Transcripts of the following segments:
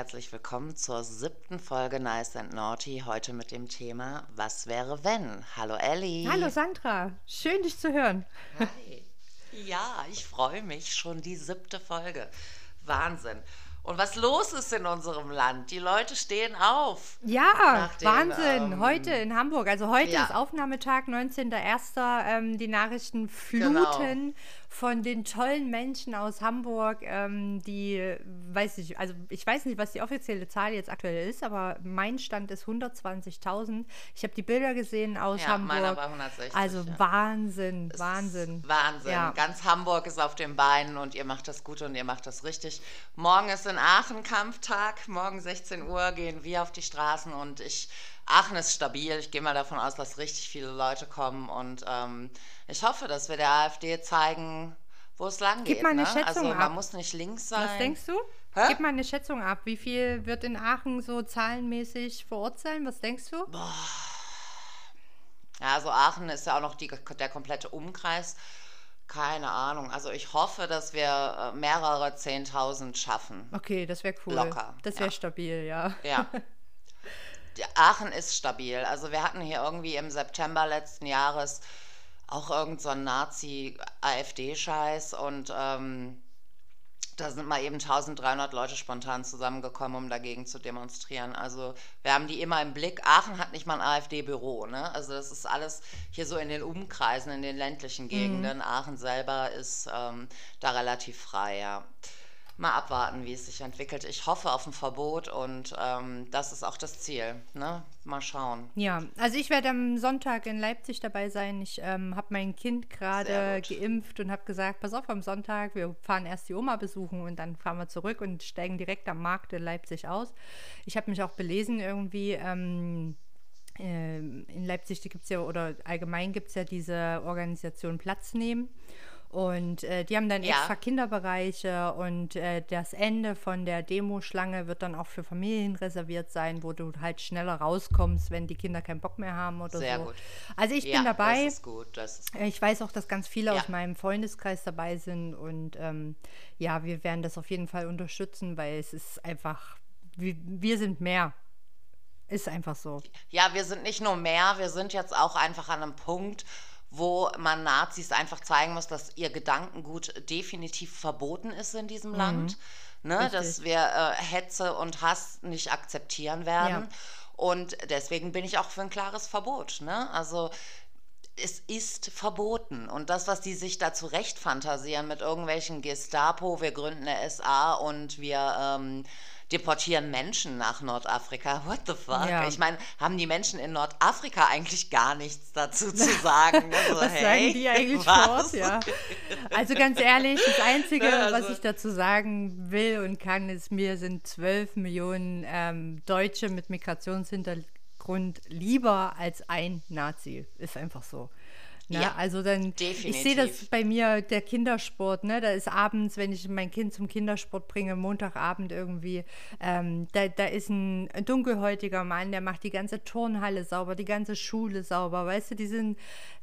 herzlich willkommen zur siebten Folge Nice and Naughty. Heute mit dem Thema Was wäre wenn? Hallo Ellie. Hallo Sandra, schön dich zu hören. Hi. Ja, ich freue mich. Schon die siebte Folge. Wahnsinn. Und was los ist in unserem Land. Die Leute stehen auf. Ja, den, Wahnsinn. Ähm, heute in Hamburg. Also heute ja. ist Aufnahmetag, 19.01. Ähm, die Nachrichten fluten. Genau von den tollen Menschen aus Hamburg, ähm, die, weiß ich, also ich weiß nicht, was die offizielle Zahl jetzt aktuell ist, aber mein Stand ist 120.000. Ich habe die Bilder gesehen aus ja, Hamburg. Meiner war 160, also ja. Wahnsinn, Wahnsinn. Wahnsinn. Ja. Ganz Hamburg ist auf den Beinen und ihr macht das gut und ihr macht das richtig. Morgen ist in Aachen Kampftag. Morgen 16 Uhr gehen wir auf die Straßen und ich Aachen ist stabil. Ich gehe mal davon aus, dass richtig viele Leute kommen und ähm, ich hoffe, dass wir der AfD zeigen, wo es lang geht. Gib mal eine ne? Schätzung also man ab. muss nicht links sein. Was denkst du? Hä? Gib mal eine Schätzung ab. Wie viel wird in Aachen so zahlenmäßig vor Ort sein? Was denkst du? Boah. Ja, also Aachen ist ja auch noch die, der komplette Umkreis. Keine Ahnung. Also ich hoffe, dass wir äh, mehrere Zehntausend schaffen. Okay, das wäre cool. Locker. Das wäre ja. stabil, ja. Ja. Aachen ist stabil. Also wir hatten hier irgendwie im September letzten Jahres auch irgend so Nazi-AfD-Scheiß und ähm, da sind mal eben 1300 Leute spontan zusammengekommen, um dagegen zu demonstrieren. Also wir haben die immer im Blick. Aachen hat nicht mal ein AfD-Büro. Ne? Also das ist alles hier so in den Umkreisen, in den ländlichen Gegenden. Mhm. Aachen selber ist ähm, da relativ frei, ja mal abwarten, wie es sich entwickelt. Ich hoffe auf ein Verbot und ähm, das ist auch das Ziel. Ne? Mal schauen. Ja, also ich werde am Sonntag in Leipzig dabei sein. Ich ähm, habe mein Kind gerade geimpft und habe gesagt, pass auf am Sonntag, wir fahren erst die Oma besuchen und dann fahren wir zurück und steigen direkt am Markt in Leipzig aus. Ich habe mich auch belesen irgendwie. Ähm, äh, in Leipzig gibt es ja, oder allgemein gibt es ja diese Organisation Platz nehmen. Und äh, die haben dann ja. extra Kinderbereiche und äh, das Ende von der Demoschlange wird dann auch für Familien reserviert sein, wo du halt schneller rauskommst, wenn die Kinder keinen Bock mehr haben oder Sehr so. Gut. Also ich ja, bin dabei. Das ist gut, das ist gut. Ich weiß auch, dass ganz viele ja. aus meinem Freundeskreis dabei sind und ähm, ja, wir werden das auf jeden Fall unterstützen, weil es ist einfach, wir, wir sind mehr. Ist einfach so. Ja, wir sind nicht nur mehr, wir sind jetzt auch einfach an einem Punkt, wo man Nazis einfach zeigen muss, dass ihr Gedankengut definitiv verboten ist in diesem mhm. Land. Ne, dass wir äh, Hetze und Hass nicht akzeptieren werden. Ja. Und deswegen bin ich auch für ein klares Verbot. Ne? Also es ist verboten. Und das, was die sich da zurecht fantasieren mit irgendwelchen Gestapo, wir gründen eine SA und wir ähm, deportieren Menschen nach Nordafrika. What the fuck? Ja. Ich meine, haben die Menschen in Nordafrika eigentlich gar nichts dazu zu sagen? Also, was hey, sagen die eigentlich fort? Ja. Also ganz ehrlich, das Einzige, also, was ich dazu sagen will und kann, ist, mir sind zwölf Millionen ähm, Deutsche mit Migrationshintergrund lieber als ein Nazi. Ist einfach so. Ne? Ja, also dann, definitiv. ich sehe das bei mir, der Kindersport, ne? Da ist abends, wenn ich mein Kind zum Kindersport bringe, Montagabend irgendwie, ähm, da, da ist ein dunkelhäutiger Mann, der macht die ganze Turnhalle sauber, die ganze Schule sauber, weißt du, die sind,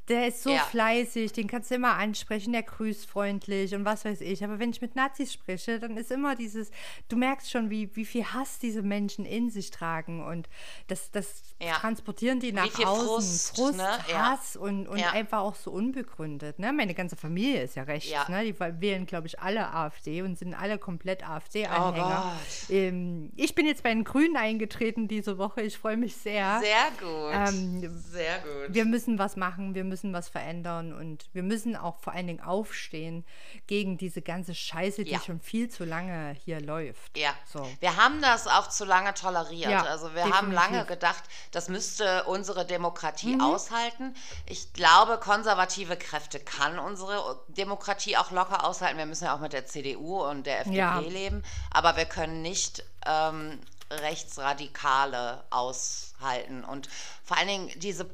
der ist so ja. fleißig, den kannst du immer ansprechen, der grüßt freundlich und was weiß ich. Aber wenn ich mit Nazis spreche, dann ist immer dieses, du merkst schon, wie, wie viel Hass diese Menschen in sich tragen und das, das ja. transportieren die nach außen. Frust, Frust ne? Hass ja. und, und einfach auch so unbegründet. Ne? Meine ganze Familie ist ja rechts. Ne? Die wählen, glaube ich, alle AfD und sind alle komplett AfD-Anhänger. Oh ähm, ich bin jetzt bei den Grünen eingetreten diese Woche. Ich freue mich sehr. Sehr gut. Ähm, sehr gut. Wir müssen was machen. Wir müssen müssen was verändern und wir müssen auch vor allen Dingen aufstehen gegen diese ganze Scheiße, die ja. schon viel zu lange hier läuft. Ja. So. Wir haben das auch zu lange toleriert. Ja, also wir definitiv. haben lange gedacht, das müsste unsere Demokratie mhm. aushalten. Ich glaube, konservative Kräfte kann unsere Demokratie auch locker aushalten. Wir müssen ja auch mit der CDU und der FDP ja. leben, aber wir können nicht ähm, Rechtsradikale aushalten. Und vor allen Dingen diese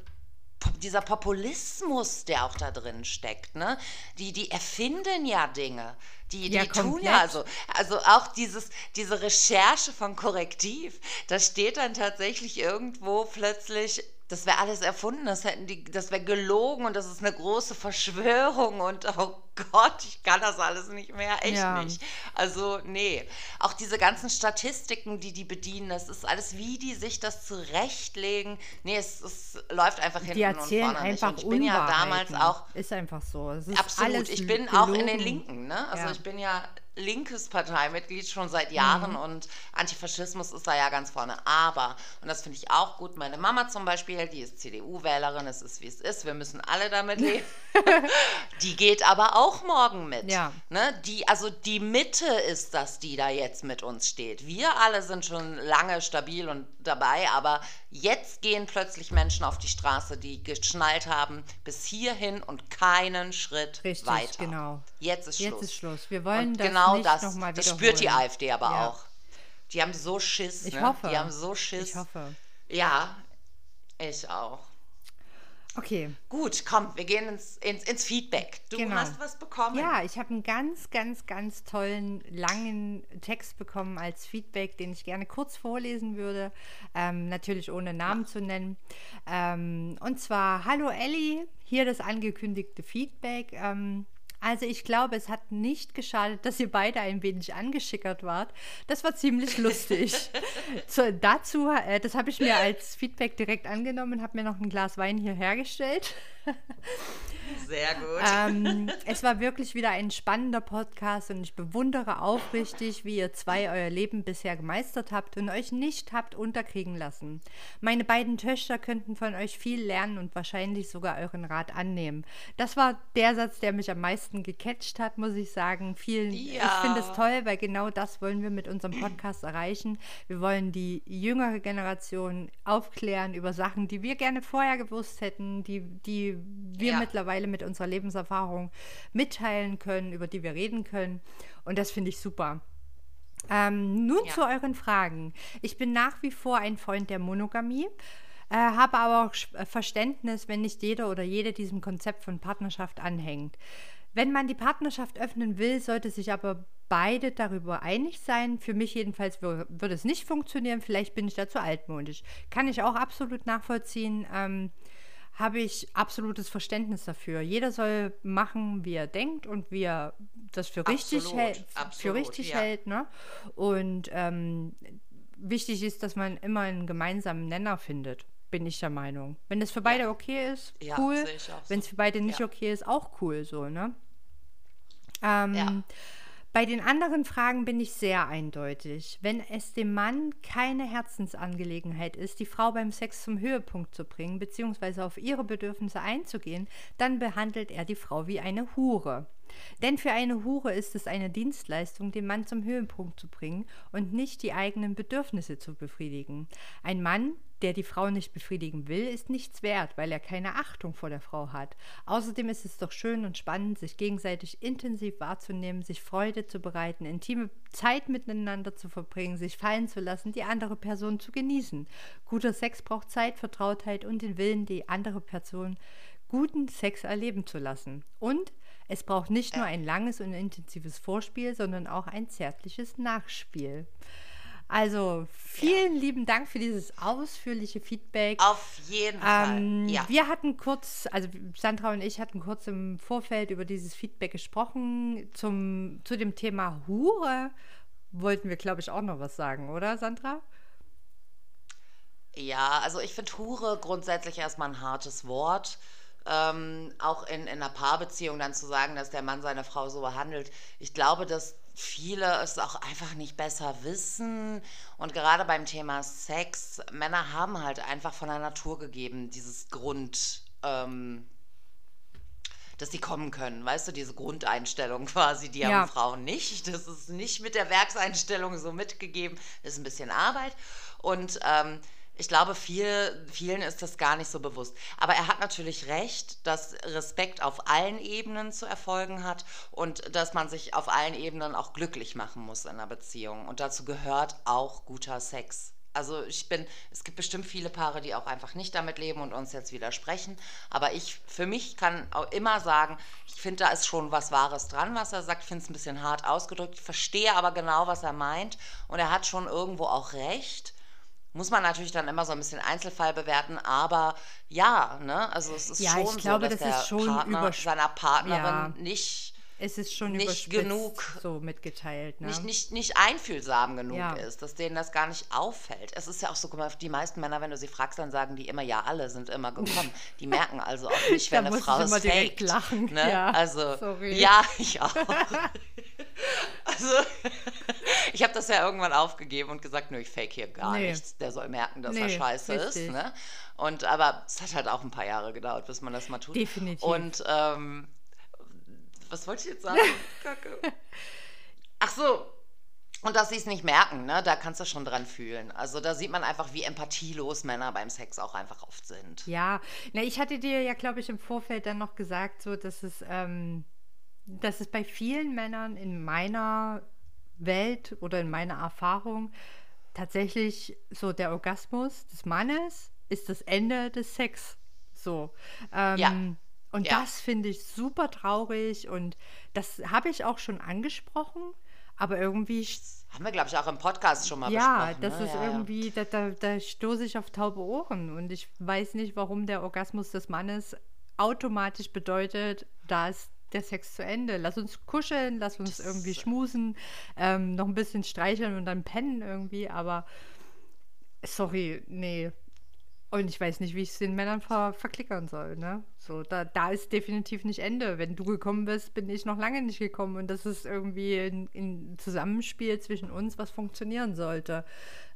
dieser Populismus, der auch da drin steckt, ne? Die, die erfinden ja Dinge. Die, die ja, tun ja also, also auch dieses, diese Recherche von Korrektiv, da steht dann tatsächlich irgendwo plötzlich, das wäre alles erfunden, das hätten die, das wäre gelogen und das ist eine große Verschwörung und auch Gott, ich kann das alles nicht mehr, echt ja. nicht. Also, nee. Auch diese ganzen Statistiken, die die bedienen, das ist alles, wie die sich das zurechtlegen. Nee, es, es läuft einfach hinten die erzählen und vorne einfach nicht. Und ich bin ja damals auch. Ist einfach so. absolut. ich bin gelogen. auch in den Linken, ne? Also, ja. ich bin ja linkes Parteimitglied schon seit Jahren mhm. und Antifaschismus ist da ja ganz vorne. Aber, und das finde ich auch gut, meine Mama zum Beispiel, die ist CDU-Wählerin, es ist wie es ist, wir müssen alle damit leben. die geht aber auch morgen mit. Ja. Ne? Die, also die Mitte ist das, die da jetzt mit uns steht. Wir alle sind schon lange stabil und dabei, aber jetzt gehen plötzlich Menschen auf die Straße, die geschnallt haben, bis hierhin und keinen Schritt Richtig, weiter. genau. Jetzt ist Schluss. Jetzt ist Schluss. Wir wollen und das genau nicht das, noch das spürt die AfD aber ja. auch. Die haben so Schiss. Ich ne? hoffe. Die haben so Schiss. Ich hoffe. Ja, ich auch. Okay. Gut, komm, wir gehen ins, ins, ins Feedback. Du genau. hast was bekommen. Ja, ich habe einen ganz, ganz, ganz tollen, langen Text bekommen als Feedback, den ich gerne kurz vorlesen würde. Ähm, natürlich ohne Namen ja. zu nennen. Ähm, und zwar, hallo Elli, hier das angekündigte Feedback. Ähm, also ich glaube, es hat nicht geschadet, dass ihr beide ein wenig angeschickert wart. Das war ziemlich lustig. so, dazu, äh, das habe ich mir als Feedback direkt angenommen, habe mir noch ein Glas Wein hier hergestellt. Sehr gut. Ähm, es war wirklich wieder ein spannender Podcast und ich bewundere aufrichtig, wie ihr zwei euer Leben bisher gemeistert habt und euch nicht habt unterkriegen lassen. Meine beiden Töchter könnten von euch viel lernen und wahrscheinlich sogar euren Rat annehmen. Das war der Satz, der mich am meisten gecatcht hat, muss ich sagen. Vielen, ja. Ich finde es toll, weil genau das wollen wir mit unserem Podcast erreichen. Wir wollen die jüngere Generation aufklären über Sachen, die wir gerne vorher gewusst hätten, die, die wir ja. mittlerweile mit unserer Lebenserfahrung mitteilen können, über die wir reden können. Und das finde ich super. Ähm, nun ja. zu euren Fragen. Ich bin nach wie vor ein Freund der Monogamie. Äh, habe aber auch Verständnis, wenn nicht jeder oder jede diesem Konzept von Partnerschaft anhängt. Wenn man die Partnerschaft öffnen will, sollte sich aber beide darüber einig sein. Für mich jedenfalls würde es nicht funktionieren. Vielleicht bin ich dazu altmodisch. Kann ich auch absolut nachvollziehen. Ähm, habe ich absolutes Verständnis dafür. Jeder soll machen, wie er denkt und wie er das für richtig, absolut, hält, absolut, für richtig ja. hält. Ne? Und ähm, wichtig ist, dass man immer einen gemeinsamen Nenner findet, bin ich der Meinung. Wenn es für beide ja. okay ist, cool. Ja, Wenn es für beide nicht okay ist, auch cool so, ne? Ähm, ja. Bei den anderen Fragen bin ich sehr eindeutig. Wenn es dem Mann keine Herzensangelegenheit ist, die Frau beim Sex zum Höhepunkt zu bringen bzw. auf ihre Bedürfnisse einzugehen, dann behandelt er die Frau wie eine Hure. Denn für eine Hure ist es eine Dienstleistung, den Mann zum Höhepunkt zu bringen und nicht die eigenen Bedürfnisse zu befriedigen. Ein Mann, der die Frau nicht befriedigen will, ist nichts wert, weil er keine Achtung vor der Frau hat. Außerdem ist es doch schön und spannend, sich gegenseitig intensiv wahrzunehmen, sich Freude zu bereiten, intime Zeit miteinander zu verbringen, sich fallen zu lassen, die andere Person zu genießen. Guter Sex braucht Zeit, Vertrautheit und den Willen, die andere Person guten Sex erleben zu lassen. Und es braucht nicht nur ein langes und intensives Vorspiel, sondern auch ein zärtliches Nachspiel. Also vielen ja. lieben Dank für dieses ausführliche Feedback. Auf jeden ähm, Fall. Ja. Wir hatten kurz, also Sandra und ich hatten kurz im Vorfeld über dieses Feedback gesprochen. Zum, zu dem Thema Hure wollten wir, glaube ich, auch noch was sagen, oder Sandra? Ja, also ich finde Hure grundsätzlich erstmal ein hartes Wort ähm, auch in, in einer Paarbeziehung dann zu sagen, dass der Mann seine Frau so behandelt. Ich glaube, dass viele es auch einfach nicht besser wissen. Und gerade beim Thema Sex, Männer haben halt einfach von der Natur gegeben, dieses Grund. Ähm, dass die kommen können, weißt du, diese Grundeinstellung quasi, die ja. haben Frauen nicht. Das ist nicht mit der Werkseinstellung so mitgegeben, das ist ein bisschen Arbeit. Und ähm, ich glaube, viel, vielen ist das gar nicht so bewusst. Aber er hat natürlich recht, dass Respekt auf allen Ebenen zu erfolgen hat und dass man sich auf allen Ebenen auch glücklich machen muss in einer Beziehung. Und dazu gehört auch guter Sex. Also ich bin, es gibt bestimmt viele Paare, die auch einfach nicht damit leben und uns jetzt widersprechen. Aber ich, für mich kann auch immer sagen, ich finde, da ist schon was Wahres dran, was er sagt. Ich finde es ein bisschen hart ausgedrückt. Verstehe aber genau, was er meint. Und er hat schon irgendwo auch recht. Muss man natürlich dann immer so ein bisschen Einzelfall bewerten, aber ja, ne? Also es ist ja, schon glaube, so, dass das der Partner seiner Partnerin ja. nicht es ist schon nicht genug so mitgeteilt. Ne? Nicht, nicht, nicht einfühlsam genug ja. ist, dass denen das gar nicht auffällt. Es ist ja auch so, guck mal, die meisten Männer, wenn du sie fragst, dann sagen die immer, ja, alle sind immer gekommen. Die merken also auch nicht, wenn eine Frau es faked. Lachen. Ne? Ja, also, sorry. ja, ich auch. also, ich habe das ja irgendwann aufgegeben und gesagt, nö, ich fake hier gar nee. nichts. Der soll merken, dass nee, er scheiße richtig. ist. Ne? Und aber es hat halt auch ein paar Jahre gedauert, bis man das mal tut. Definitiv. Und ähm, was wollte ich jetzt sagen? Kacke. Ach so. Und dass sie es nicht merken, ne? da kannst du schon dran fühlen. Also da sieht man einfach, wie empathielos Männer beim Sex auch einfach oft sind. Ja, na, ich hatte dir ja, glaube ich, im Vorfeld dann noch gesagt, so, dass es, ähm, dass es bei vielen Männern in meiner Welt oder in meiner Erfahrung tatsächlich so der Orgasmus des Mannes ist das Ende des Sex. So. Ähm, ja. Und ja. das finde ich super traurig und das habe ich auch schon angesprochen, aber irgendwie. Haben wir, glaube ich, auch im Podcast schon mal ja, besprochen. Das ne? ist ja, irgendwie, da, da, da stoße ich auf taube Ohren und ich weiß nicht, warum der Orgasmus des Mannes automatisch bedeutet, da ist der Sex zu Ende. Lass uns kuscheln, lass uns das irgendwie schmusen, ähm, noch ein bisschen streicheln und dann pennen irgendwie, aber sorry, nee, und ich weiß nicht, wie ich es den Männern ver verklickern soll. Ne? So, da, da ist definitiv nicht Ende. Wenn du gekommen bist, bin ich noch lange nicht gekommen. Und das ist irgendwie ein, ein Zusammenspiel zwischen uns, was funktionieren sollte.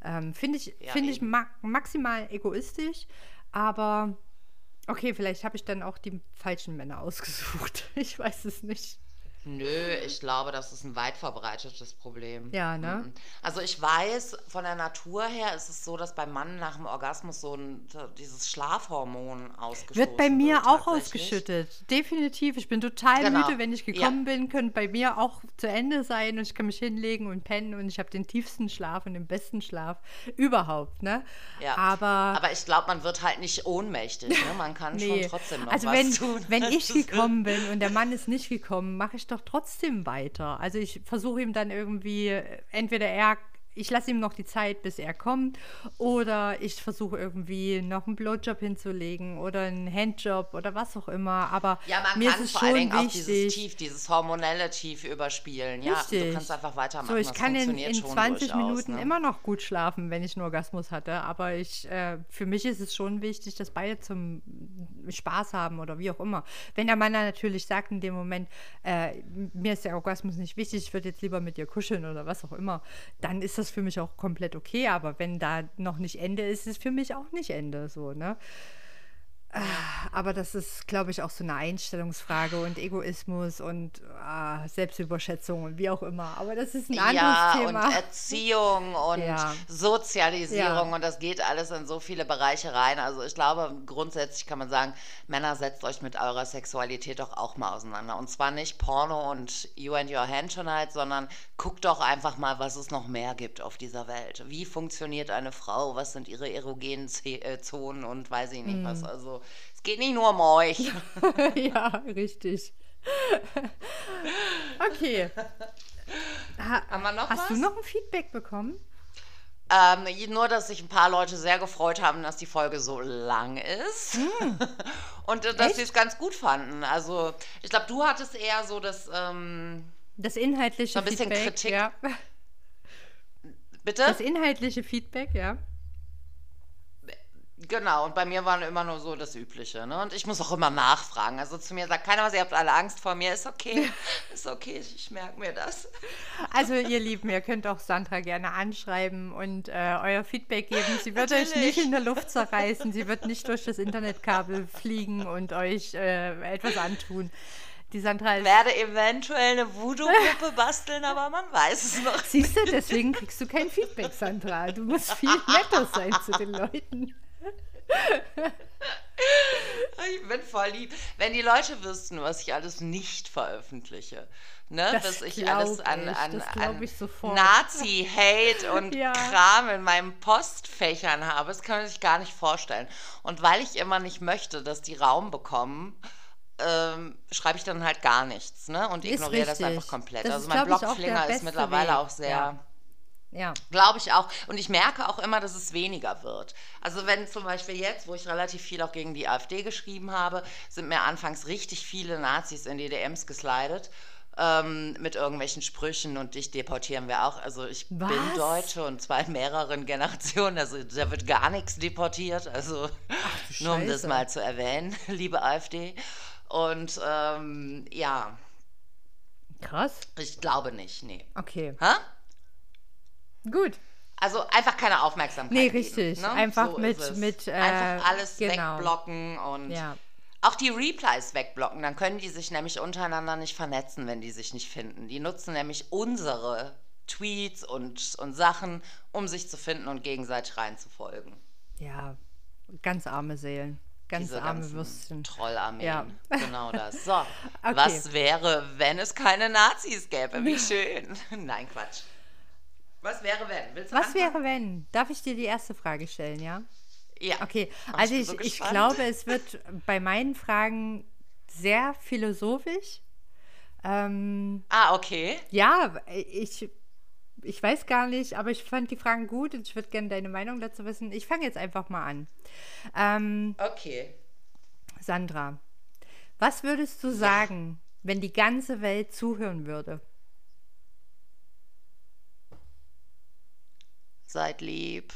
Ähm, Finde ich, ja, find ich ma maximal egoistisch, aber okay, vielleicht habe ich dann auch die falschen Männer ausgesucht. Ich weiß es nicht. Nö, ich glaube, das ist ein weit verbreitetes Problem. Ja, ne? Mhm. Also ich weiß, von der Natur her ist es so, dass beim Mann nach dem Orgasmus so ein, dieses Schlafhormon ausgeschüttet wird. Wird bei mir wird, auch ausgeschüttet. Definitiv. Ich bin total genau. müde, wenn ich gekommen ja. bin, könnte bei mir auch zu Ende sein und ich kann mich hinlegen und pennen und ich habe den tiefsten Schlaf und den besten Schlaf überhaupt, ne? Ja. Aber, aber ich glaube, man wird halt nicht ohnmächtig, ne? Man kann nee. schon trotzdem noch also was wenn, tun. wenn ich gekommen bin und der Mann ist nicht gekommen, mache ich doch trotzdem weiter. Also ich versuche ihm dann irgendwie, entweder er ich lasse ihm noch die Zeit, bis er kommt. Oder ich versuche irgendwie noch einen Blowjob hinzulegen oder einen Handjob oder was auch immer. Aber ja, man mir kann ist es vor allen Dingen auch dieses Tief, dieses hormonelle Tief überspielen. Ja, Richtig. du kannst einfach weitermachen. So, ich das kann in, in 20 durchaus, Minuten ne? immer noch gut schlafen, wenn ich einen Orgasmus hatte. Aber ich, äh, für mich ist es schon wichtig, dass beide zum Spaß haben oder wie auch immer. Wenn der Mann dann natürlich sagt in dem Moment, äh, mir ist der Orgasmus nicht wichtig, ich würde jetzt lieber mit dir kuscheln oder was auch immer, dann ist das für mich auch komplett okay, aber wenn da noch nicht Ende ist, ist für mich auch nicht Ende so, ne? Aber das ist, glaube ich, auch so eine Einstellungsfrage und Egoismus und ah, Selbstüberschätzung und wie auch immer. Aber das ist ein ja, anderes Thema. Ja, und Erziehung und ja. Sozialisierung ja. und das geht alles in so viele Bereiche rein. Also ich glaube, grundsätzlich kann man sagen, Männer, setzt euch mit eurer Sexualität doch auch mal auseinander. Und zwar nicht Porno und You and Your Hand Tonight, sondern guckt doch einfach mal, was es noch mehr gibt auf dieser Welt. Wie funktioniert eine Frau? Was sind ihre erogenen äh, Zonen und weiß ich nicht mhm. was. Also es geht nicht nur um euch. ja, richtig. okay. Ha, Haben wir noch hast was? du noch ein Feedback bekommen? Ähm, nur, dass sich ein paar Leute sehr gefreut haben, dass die Folge so lang ist. Hm. Und äh, dass sie es ganz gut fanden. Also, ich glaube, du hattest eher so das. Ähm, das inhaltliche so ein bisschen Feedback. Kritik. Ja. Bitte? Das inhaltliche Feedback, ja. Genau, und bei mir war immer nur so das Übliche. Ne? Und ich muss auch immer nachfragen. Also zu mir sagt keiner was, ihr habt alle Angst vor mir. Ist okay, ist okay, ich merke mir das. Also ihr Lieben, ihr könnt auch Sandra gerne anschreiben und äh, euer Feedback geben. Sie wird Natürlich. euch nicht in der Luft zerreißen, sie wird nicht durch das Internetkabel fliegen und euch äh, etwas antun. Die Sandra ist werde eventuell eine Voodoo-Gruppe basteln, aber man weiß es noch. Siehst du, deswegen kriegst du kein Feedback, Sandra. Du musst viel netter sein zu den Leuten. ich bin voll lieb. Wenn die Leute wüssten, was ich alles nicht veröffentliche. Ne? Das dass ich alles an, an, an Nazi-Hate und ja. Kram in meinen Postfächern habe, das kann man sich gar nicht vorstellen. Und weil ich immer nicht möchte, dass die Raum bekommen, ähm, schreibe ich dann halt gar nichts ne? und ignoriere das einfach komplett. Das also mein Blogflinger ist mittlerweile auch sehr. Ja ja. Glaube ich auch. Und ich merke auch immer, dass es weniger wird. Also wenn zum Beispiel jetzt, wo ich relativ viel auch gegen die AfD geschrieben habe, sind mir anfangs richtig viele Nazis in die DMs geslidet. ähm, mit irgendwelchen Sprüchen und dich deportieren wir auch. Also ich Was? bin Deutsche und zwar in mehreren Generationen, also da wird gar nichts deportiert, also Ach, nur um das mal zu erwähnen, liebe AfD. Und ähm, ja. Krass. Ich glaube nicht, nee. Okay. Ha? Gut. Also einfach keine Aufmerksamkeit. Nee, richtig. Geben, ne? Einfach so mit, mit äh, einfach alles genau. wegblocken und ja. auch die Replies wegblocken. Dann können die sich nämlich untereinander nicht vernetzen, wenn die sich nicht finden. Die nutzen nämlich unsere Tweets und, und Sachen, um sich zu finden und gegenseitig reinzufolgen. Ja, ganz arme Seelen. Ganz Diese arme Würstchen. Trollarmeen. Ja. Genau das. So, okay. was wäre, wenn es keine Nazis gäbe? Wie schön. Nein, Quatsch. Was wäre, wenn? Willst du Was anfangen? wäre, wenn? Darf ich dir die erste Frage stellen, ja? Ja. Okay, also ich, so ich glaube, es wird bei meinen Fragen sehr philosophisch. Ähm, ah, okay. Ja, ich, ich weiß gar nicht, aber ich fand die Fragen gut und ich würde gerne deine Meinung dazu wissen. Ich fange jetzt einfach mal an. Ähm, okay. Sandra, was würdest du sagen, ja. wenn die ganze Welt zuhören würde? Seid lieb.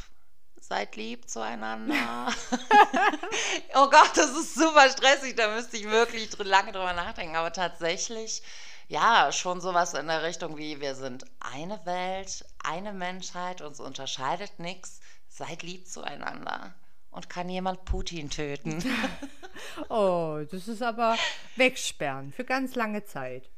Seid lieb zueinander. oh Gott, das ist super stressig. Da müsste ich wirklich lange drüber nachdenken. Aber tatsächlich, ja, schon sowas in der Richtung wie: wir sind eine Welt, eine Menschheit, uns unterscheidet nichts. Seid lieb zueinander. Und kann jemand Putin töten? oh, das ist aber wegsperren für ganz lange Zeit.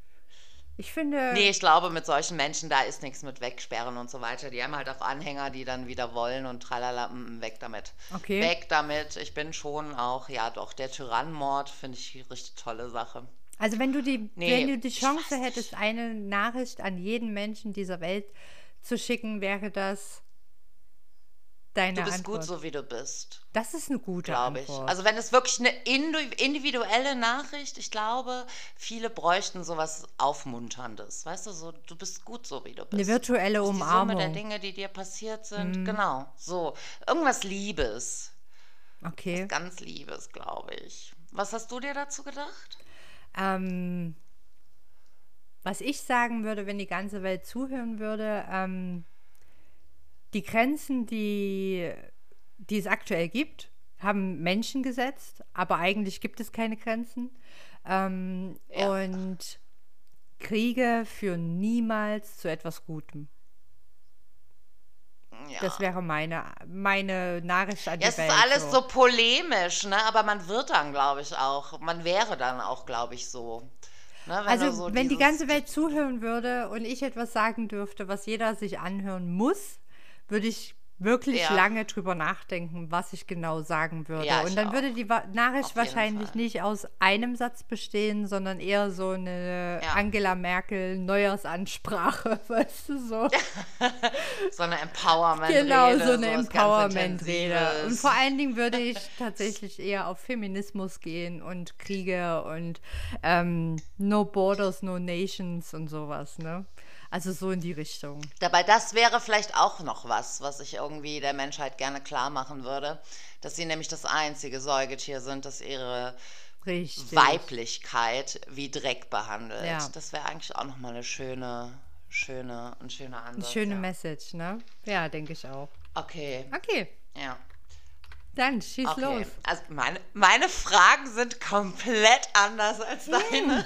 Ich finde. Nee, ich glaube, mit solchen Menschen, da ist nichts mit Wegsperren und so weiter. Die haben halt auch Anhänger, die dann wieder wollen und tralala, mm, mm, weg damit. Okay. Weg damit. Ich bin schon auch, ja doch, der Tyrannenmord finde ich eine richtig tolle Sache. Also wenn du die, nee, wenn du die Chance hättest, eine Nachricht an jeden Menschen dieser Welt zu schicken, wäre das deine Du bist Antwort. gut so, wie du bist. Das ist eine gute Antwort. ich. Also wenn es wirklich eine individuelle Nachricht, ich glaube, viele bräuchten sowas Aufmunterndes. Weißt du, so, du bist gut so, wie du bist. Eine virtuelle Umarmung. Die Summe der Dinge, die dir passiert sind. Mhm. Genau, so. Irgendwas Liebes. Okay. Was ganz Liebes, glaube ich. Was hast du dir dazu gedacht? Ähm, was ich sagen würde, wenn die ganze Welt zuhören würde, ähm, die Grenzen, die, die es aktuell gibt, haben Menschen gesetzt, aber eigentlich gibt es keine Grenzen. Ähm, ja. Und Kriege führen niemals zu etwas Gutem. Ja. Das wäre meine, meine Nachricht an die ja, Es ist alles so. so polemisch, ne? aber man wird dann, glaube ich, auch, man wäre dann auch, glaube ich, so. Ne, wenn also, so wenn die ganze Welt zuhören würde und ich etwas sagen dürfte, was jeder sich anhören muss, würde ich wirklich ja. lange drüber nachdenken, was ich genau sagen würde. Ja, und dann auch. würde die Nachricht wahrscheinlich nicht aus einem Satz bestehen, sondern eher so eine ja. Angela Merkel Neujahrsansprache, weißt du so. so eine Empowerment-Rede. Genau, so eine Empowerment-Rede. Und vor allen Dingen würde ich tatsächlich eher auf Feminismus gehen und Kriege und ähm, No Borders, No Nations und sowas, ne? Also so in die Richtung. Dabei, das wäre vielleicht auch noch was, was ich irgendwie der Menschheit gerne klar machen würde, dass sie nämlich das einzige Säugetier sind, das ihre Richtig. Weiblichkeit wie Dreck behandelt. Ja. Das wäre eigentlich auch nochmal eine schöne, schöne, ein schöner Ansatz. Eine schöne ja. Message, ne? Ja, denke ich auch. Okay. Okay. Ja. Dann schieß okay. los. Also meine, meine Fragen sind komplett anders als deine.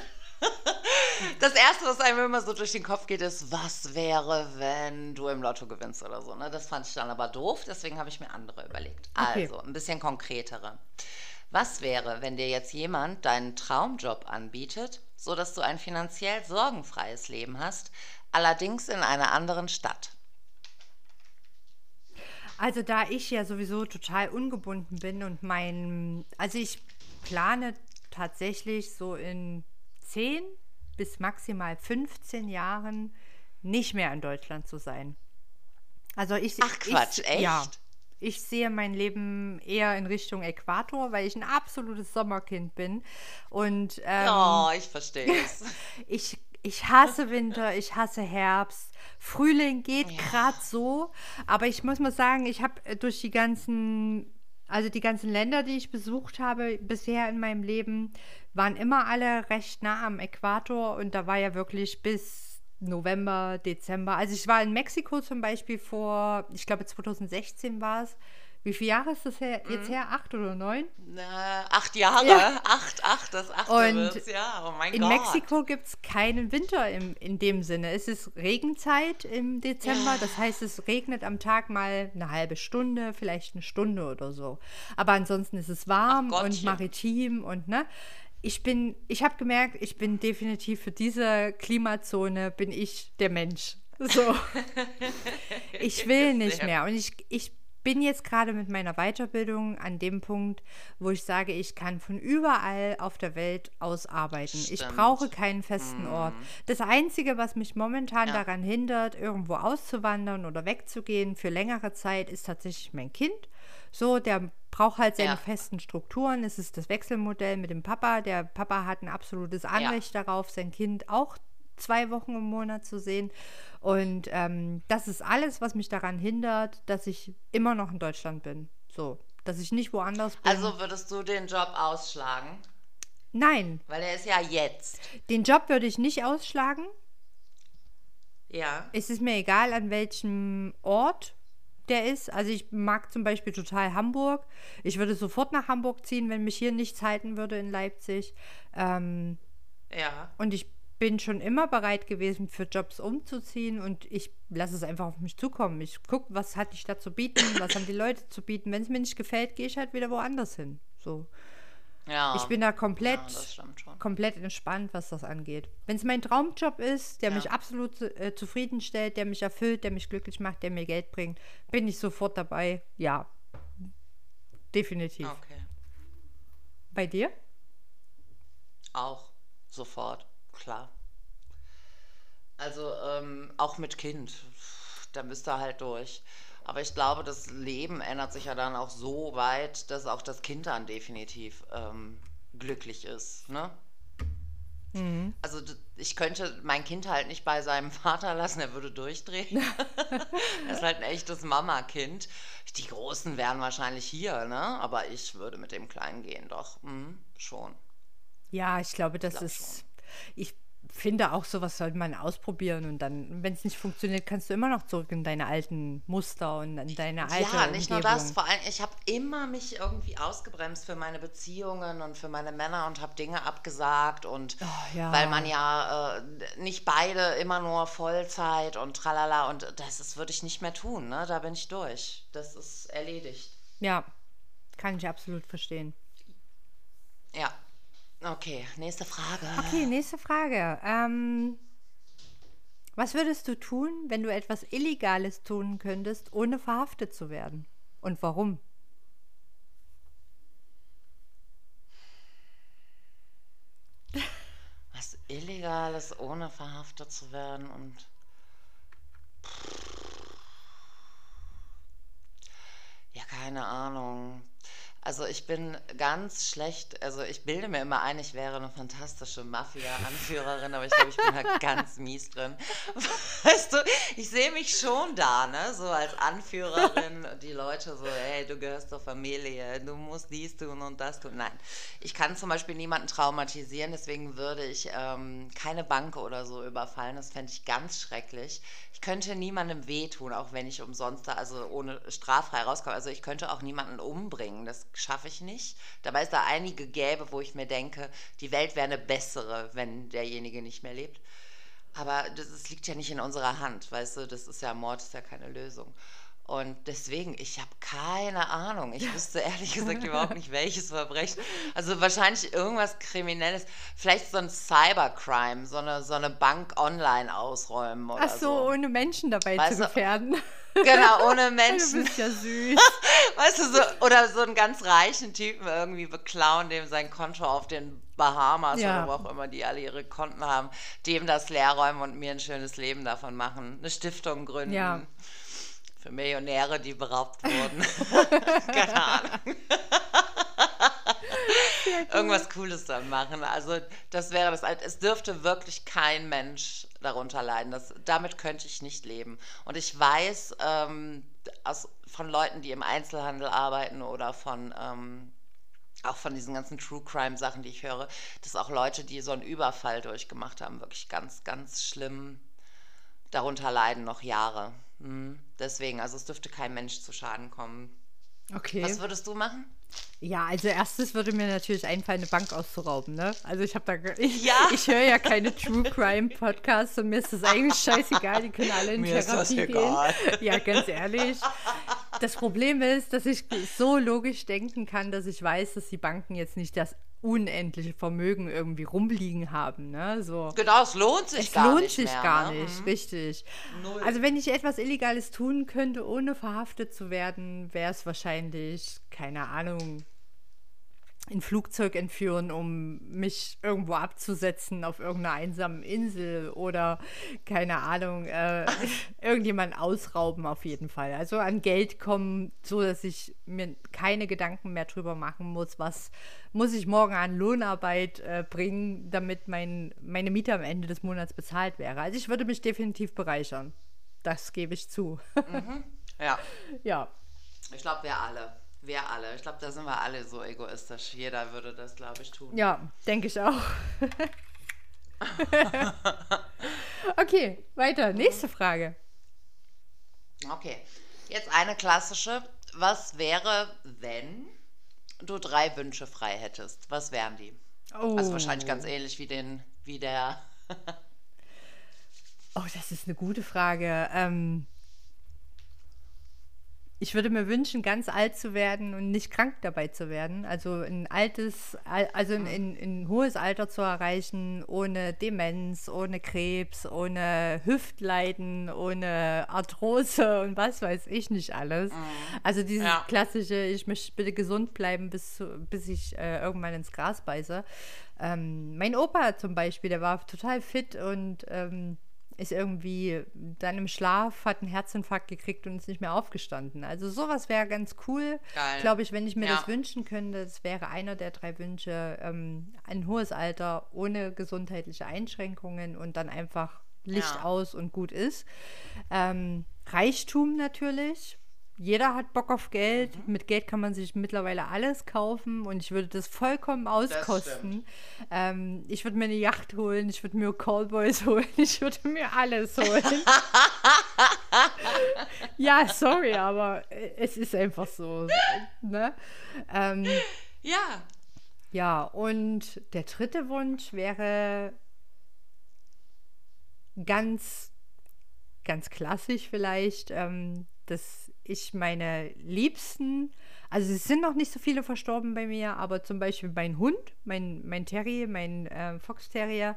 Das erste, was einem immer so durch den Kopf geht, ist, was wäre, wenn du im Lotto gewinnst oder so. Ne? Das fand ich dann aber doof, deswegen habe ich mir andere überlegt. Okay. Also, ein bisschen konkretere. Was wäre, wenn dir jetzt jemand deinen Traumjob anbietet, sodass du ein finanziell sorgenfreies Leben hast, allerdings in einer anderen Stadt? Also da ich ja sowieso total ungebunden bin und mein, also ich plane tatsächlich so in 10 bis maximal 15 Jahren nicht mehr in Deutschland zu sein. Also ich Ach Quatsch, ich, echt? Ja. Ich sehe mein Leben eher in Richtung Äquator, weil ich ein absolutes Sommerkind bin. Und ähm, oh, ich verstehe es. ich, ich hasse Winter, ich hasse Herbst. Frühling geht ja. gerade so, aber ich muss mal sagen, ich habe durch die ganzen Also die ganzen Länder, die ich besucht habe bisher in meinem Leben, waren immer alle recht nah am Äquator und da war ja wirklich bis November, Dezember. Also ich war in Mexiko zum Beispiel vor, ich glaube 2016 war es, wie viele Jahre ist das her, jetzt mhm. her? Acht oder neun? Na, acht Jahre. Ja. Acht, acht, das achte Und ja. Oh mein in Gott. Mexiko gibt es keinen Winter im, in dem Sinne. Es ist Regenzeit im Dezember. Ja. Das heißt, es regnet am Tag mal eine halbe Stunde, vielleicht eine Stunde oder so. Aber ansonsten ist es warm und maritim und ne. Ich bin, ich habe gemerkt, ich bin definitiv für diese Klimazone bin ich der Mensch. So. ich will nicht mehr. Und ich, ich bin jetzt gerade mit meiner Weiterbildung an dem Punkt, wo ich sage, ich kann von überall auf der Welt aus arbeiten. Stimmt. Ich brauche keinen festen mm. Ort. Das Einzige, was mich momentan ja. daran hindert, irgendwo auszuwandern oder wegzugehen für längere Zeit, ist tatsächlich mein Kind. So, der braucht halt seine ja. festen Strukturen. Es ist das Wechselmodell mit dem Papa. Der Papa hat ein absolutes Anrecht ja. darauf, sein Kind auch zwei Wochen im Monat zu sehen. Und ähm, das ist alles, was mich daran hindert, dass ich immer noch in Deutschland bin. So, dass ich nicht woanders bin. Also würdest du den Job ausschlagen? Nein. Weil er ist ja jetzt. Den Job würde ich nicht ausschlagen. Ja. Es ist mir egal, an welchem Ort der ist. Also ich mag zum Beispiel total Hamburg. Ich würde sofort nach Hamburg ziehen, wenn mich hier nichts halten würde in Leipzig. Ähm, ja. Und ich bin schon immer bereit gewesen, für Jobs umzuziehen und ich lasse es einfach auf mich zukommen. Ich gucke, was hat die Stadt zu bieten, was haben die Leute zu bieten. Wenn es mir nicht gefällt, gehe ich halt wieder woanders hin. So. Ja, ich bin da komplett, ja, komplett entspannt, was das angeht. Wenn es mein Traumjob ist, der ja. mich absolut äh, zufriedenstellt, der mich erfüllt, der mich glücklich macht, der mir Geld bringt, bin ich sofort dabei. Ja, definitiv. Okay. Bei dir? Auch sofort klar. Also ähm, auch mit Kind, da müsst ihr halt durch. Aber ich glaube, das Leben ändert sich ja dann auch so weit, dass auch das Kind dann definitiv ähm, glücklich ist. Ne? Mhm. Also ich könnte mein Kind halt nicht bei seinem Vater lassen, er würde durchdrehen. er ist halt ein echtes Mama-Kind. Die Großen wären wahrscheinlich hier, ne? Aber ich würde mit dem Kleinen gehen, doch. Mhm, schon. Ja, ich glaube, das ich glaub ist. Schon ich finde auch, sowas sollte man ausprobieren und dann, wenn es nicht funktioniert, kannst du immer noch zurück in deine alten Muster und in deine alte Ja, nicht Umgebung. nur das, vor allem, ich habe immer mich irgendwie ausgebremst für meine Beziehungen und für meine Männer und habe Dinge abgesagt und oh, ja. weil man ja äh, nicht beide immer nur Vollzeit und tralala und das, das würde ich nicht mehr tun, ne? da bin ich durch, das ist erledigt. Ja, kann ich absolut verstehen. Ja, Okay, nächste Frage. Okay, nächste Frage. Ähm, was würdest du tun, wenn du etwas Illegales tun könntest, ohne verhaftet zu werden? Und warum? Was Illegales, ohne verhaftet zu werden und. Ja, keine Ahnung. Also ich bin ganz schlecht, also ich bilde mir immer ein, ich wäre eine fantastische Mafia-Anführerin, aber ich glaube, ich bin da ganz mies drin. Weißt du, ich sehe mich schon da, ne, so als Anführerin, die Leute so, hey, du gehörst zur Familie, du musst dies tun und das tun. Nein, ich kann zum Beispiel niemanden traumatisieren, deswegen würde ich ähm, keine Bank oder so überfallen, das fände ich ganz schrecklich. Ich könnte niemandem wehtun, auch wenn ich umsonst da, also ohne straffrei rauskomme. Also ich könnte auch niemanden umbringen, das schaffe ich nicht. Dabei ist da einige gäbe, wo ich mir denke, die Welt wäre eine bessere, wenn derjenige nicht mehr lebt. Aber das, das liegt ja nicht in unserer Hand, weißt du, das ist ja Mord, ist ja keine Lösung. Und deswegen, ich habe keine Ahnung. Ich wüsste ehrlich gesagt überhaupt nicht, welches Verbrechen. Also wahrscheinlich irgendwas Kriminelles. Vielleicht so ein Cybercrime, so eine, so eine Bank online ausräumen oder Ach so, so. ohne Menschen dabei weißt zu gefährden. Du, genau, ohne Menschen. Du bist ja süß. Weißt du, so, oder so einen ganz reichen Typen irgendwie beklauen, dem sein Konto auf den Bahamas ja. oder wo auch immer die alle ihre Konten haben, dem das leer räumen und mir ein schönes Leben davon machen. Eine Stiftung gründen. Ja für Millionäre, die beraubt wurden. Keine Ahnung. Irgendwas Cooles dann machen. Also das wäre das. Es dürfte wirklich kein Mensch darunter leiden. Das, damit könnte ich nicht leben. Und ich weiß, ähm, aus, von Leuten, die im Einzelhandel arbeiten oder von ähm, auch von diesen ganzen True Crime Sachen, die ich höre, dass auch Leute, die so einen Überfall durchgemacht haben, wirklich ganz, ganz schlimm darunter leiden noch Jahre. Mhm. Deswegen, also es dürfte kein Mensch zu Schaden kommen. Okay. Was würdest du machen? Ja, also erstes würde mir natürlich einfallen, eine Bank auszurauben, ne? Also ich habe da ich, ja? ich höre ja keine True Crime Podcasts und mir ist das eigentlich scheißegal, die können alle in mir Therapie ist das egal. gehen. Ja, ganz ehrlich. Das Problem ist, dass ich so logisch denken kann, dass ich weiß, dass die Banken jetzt nicht das unendliche Vermögen irgendwie rumliegen haben. Ne? So. Genau, es lohnt sich es gar lohnt nicht. Es lohnt sich mehr, gar ne? nicht, mhm. richtig. Null. Also wenn ich etwas Illegales tun könnte, ohne verhaftet zu werden, wäre es wahrscheinlich, keine Ahnung, ein Flugzeug entführen, um mich irgendwo abzusetzen auf irgendeiner einsamen Insel oder keine Ahnung, äh, irgendjemand ausrauben auf jeden Fall. Also an Geld kommen, so dass ich mir keine Gedanken mehr drüber machen muss, was muss ich morgen an Lohnarbeit äh, bringen, damit mein, meine Miete am Ende des Monats bezahlt wäre. Also ich würde mich definitiv bereichern. Das gebe ich zu. Mhm. Ja. Ja. Ich glaube, wir alle. Wir alle. Ich glaube, da sind wir alle so egoistisch. Jeder würde das, glaube ich, tun. Ja, denke ich auch. okay, weiter. Nächste Frage. Okay. Jetzt eine klassische. Was wäre, wenn du drei Wünsche frei hättest? Was wären die? Oh. Also wahrscheinlich ganz ähnlich wie den, wie der. oh, das ist eine gute Frage. Ähm, ich würde mir wünschen, ganz alt zu werden und nicht krank dabei zu werden. Also ein altes, also ein, ein, ein, hohes Alter zu erreichen, ohne Demenz, ohne Krebs, ohne Hüftleiden, ohne Arthrose und was weiß ich nicht alles. Mhm. Also dieses ja. klassische, ich möchte bitte gesund bleiben, bis, zu, bis ich äh, irgendwann ins Gras beiße. Ähm, mein Opa zum Beispiel, der war total fit und ähm, ist irgendwie dann im Schlaf, hat einen Herzinfarkt gekriegt und ist nicht mehr aufgestanden. Also sowas wäre ganz cool. Glaube ich, wenn ich mir ja. das wünschen könnte, das wäre einer der drei Wünsche, ähm, ein hohes Alter ohne gesundheitliche Einschränkungen und dann einfach Licht ja. aus und gut ist. Ähm, Reichtum natürlich, jeder hat Bock auf Geld. Mhm. Mit Geld kann man sich mittlerweile alles kaufen und ich würde das vollkommen auskosten. Das ähm, ich würde mir eine Yacht holen, ich würde mir Callboys holen, ich würde mir alles holen. ja, sorry, aber es ist einfach so. Ne? Ähm, ja. Ja, und der dritte Wunsch wäre ganz, ganz klassisch vielleicht, ähm, dass ich meine Liebsten, also es sind noch nicht so viele verstorben bei mir, aber zum Beispiel mein Hund, mein, mein Terrier, mein äh, Fox Terrier,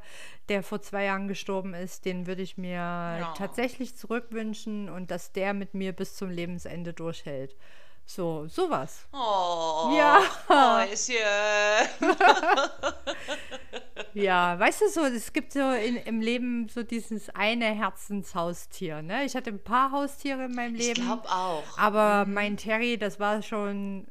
der vor zwei Jahren gestorben ist, den würde ich mir ja. tatsächlich zurückwünschen und dass der mit mir bis zum Lebensende durchhält. So, sowas. Oh, ja. Ja, weißt du so, es gibt so in, im Leben so dieses eine Herzenshaustier. Ne? Ich hatte ein paar Haustiere in meinem Leben. Ich glaube auch. Aber mhm. mein Terry, das war schon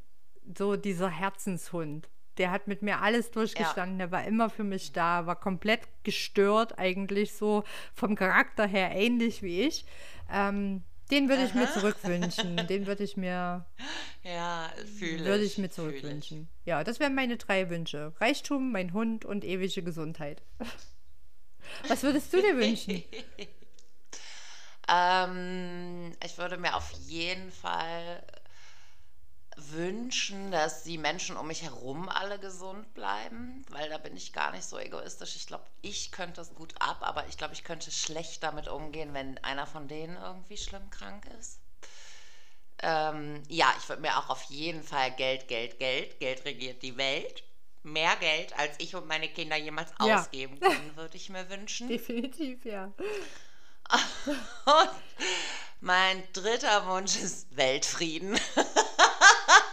so dieser Herzenshund. Der hat mit mir alles durchgestanden, ja. der war immer für mich da, war komplett gestört eigentlich so vom Charakter her ähnlich wie ich. Ähm, den würde ich mir zurückwünschen. Den würde ich mir. Ja, fühle Würde ich mir zurückwünschen. Ja, das wären meine drei Wünsche: Reichtum, mein Hund und ewige Gesundheit. Was würdest du dir wünschen? ähm, ich würde mir auf jeden Fall wünschen, dass die Menschen um mich herum alle gesund bleiben, weil da bin ich gar nicht so egoistisch. Ich glaube, ich könnte es gut ab, aber ich glaube, ich könnte schlecht damit umgehen, wenn einer von denen irgendwie schlimm krank ist. Ähm, ja, ich würde mir auch auf jeden Fall Geld, Geld, Geld, Geld regiert die Welt. Mehr Geld, als ich und meine Kinder jemals ja. ausgeben können, würde ich mir wünschen. Definitiv, ja. Und mein dritter Wunsch ist Weltfrieden.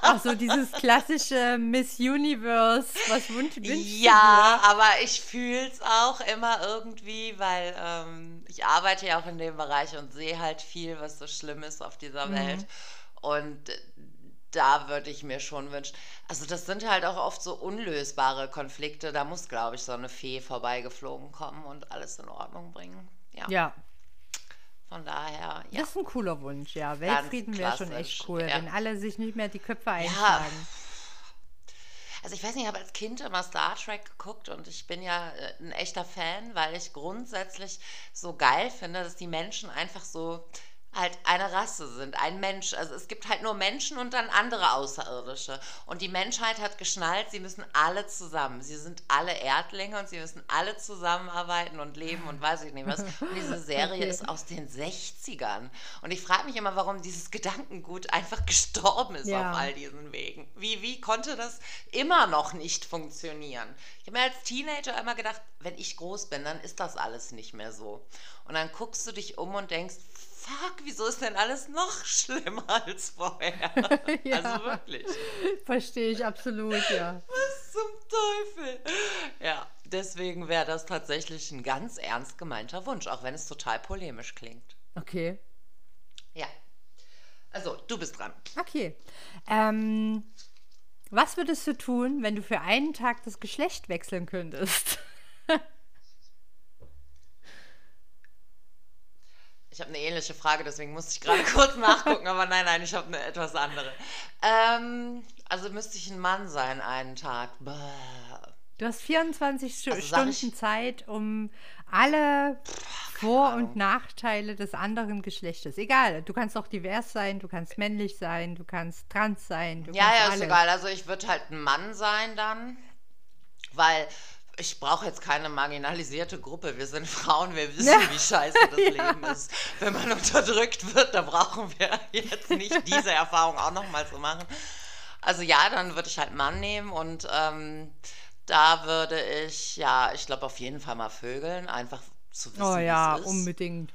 Ach so, dieses klassische Miss Universe, was wünschst du Ja, aber ich fühle es auch immer irgendwie, weil ähm, ich arbeite ja auch in dem Bereich und sehe halt viel, was so schlimm ist auf dieser mhm. Welt. Und da würde ich mir schon wünschen. Also das sind halt auch oft so unlösbare Konflikte. Da muss, glaube ich, so eine Fee vorbeigeflogen kommen und alles in Ordnung bringen. Ja. ja. Von daher, ja. Das ist ein cooler Wunsch, ja. Weltfrieden wäre schon echt cool, ja. wenn alle sich nicht mehr die Köpfe einschlagen. Ja. Also ich weiß nicht, ich habe als Kind immer Star Trek geguckt und ich bin ja äh, ein echter Fan, weil ich grundsätzlich so geil finde, dass die Menschen einfach so halt eine Rasse sind, ein Mensch. Also es gibt halt nur Menschen und dann andere Außerirdische. Und die Menschheit hat geschnallt, sie müssen alle zusammen. Sie sind alle Erdlinge und sie müssen alle zusammenarbeiten und leben und weiß ich nicht was. Und diese Serie okay. ist aus den 60ern. Und ich frage mich immer, warum dieses Gedankengut einfach gestorben ist ja. auf all diesen Wegen. Wie, wie konnte das immer noch nicht funktionieren? Ich habe mir als Teenager immer gedacht, wenn ich groß bin, dann ist das alles nicht mehr so. Und dann guckst du dich um und denkst, fuck, wieso ist denn alles noch schlimmer als vorher? ja, also wirklich. Verstehe ich absolut, ja. Was zum Teufel? Ja, deswegen wäre das tatsächlich ein ganz ernst gemeinter Wunsch, auch wenn es total polemisch klingt. Okay. Ja. Also, du bist dran. Okay. Ähm, was würdest du tun, wenn du für einen Tag das Geschlecht wechseln könntest? Ich habe eine ähnliche Frage, deswegen musste ich gerade kurz nachgucken, aber nein, nein, ich habe eine etwas andere. Ähm, also müsste ich ein Mann sein einen Tag. Bäh. Du hast 24 also Stunden Zeit, um alle Vor- und Nachteile des anderen Geschlechtes. Egal, du kannst auch divers sein, du kannst männlich sein, du kannst trans sein. ja, ja, alles. ist egal. Also ich würde halt ein Mann sein dann, weil ich brauche jetzt keine marginalisierte Gruppe. Wir sind Frauen, wir wissen, ja. wie scheiße das ja. Leben ist. Wenn man unterdrückt wird, da brauchen wir jetzt nicht diese Erfahrung auch nochmal zu machen. Also ja, dann würde ich halt Mann nehmen und ähm, da würde ich, ja, ich glaube auf jeden Fall mal vögeln, einfach zu wissen, oh ja, ist. unbedingt.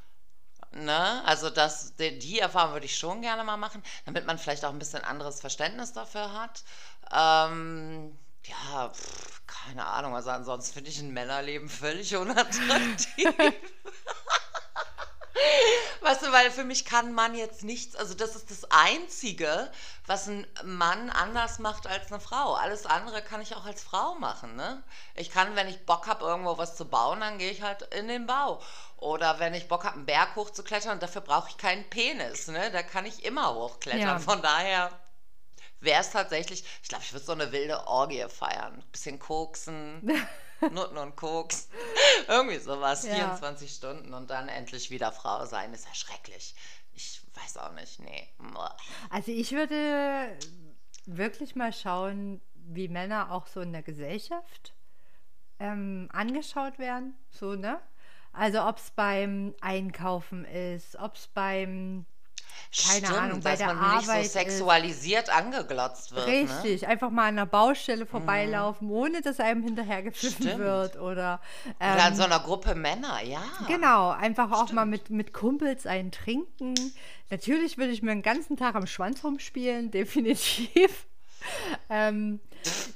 Ne? Also das, die, die Erfahrung würde ich schon gerne mal machen, damit man vielleicht auch ein bisschen anderes Verständnis dafür hat. Ähm, ja, pff, keine Ahnung. Also ansonsten finde ich ein Männerleben völlig unattraktiv. weißt du, weil für mich kann Mann jetzt nichts, also das ist das Einzige, was ein Mann anders macht als eine Frau. Alles andere kann ich auch als Frau machen, ne? Ich kann, wenn ich Bock habe, irgendwo was zu bauen, dann gehe ich halt in den Bau. Oder wenn ich Bock habe, einen Berg hochzuklettern, dafür brauche ich keinen Penis, ne? Da kann ich immer hochklettern. Ja. Von daher wäre es tatsächlich, ich glaube, ich würde so eine wilde Orgie feiern. Bisschen koksen, Nutten und Koks. Irgendwie sowas, ja. 24 Stunden und dann endlich wieder Frau sein. Ist ja schrecklich. Ich weiß auch nicht, nee. Also ich würde wirklich mal schauen, wie Männer auch so in der Gesellschaft ähm, angeschaut werden. So, ne? Also ob es beim Einkaufen ist, ob es beim keine Stimmt, Ahnung, bei der man Arbeit nicht so sexualisiert ist. angeglotzt wird. Ne? Richtig, ne? einfach mal an einer Baustelle vorbeilaufen, mhm. ohne dass einem hinterhergepfiffen wird oder ähm, oder an so einer Gruppe Männer, ja. Genau, einfach Stimmt. auch mal mit mit Kumpels einen trinken. Natürlich würde ich mir den ganzen Tag am Schwanz rumspielen, definitiv. ähm,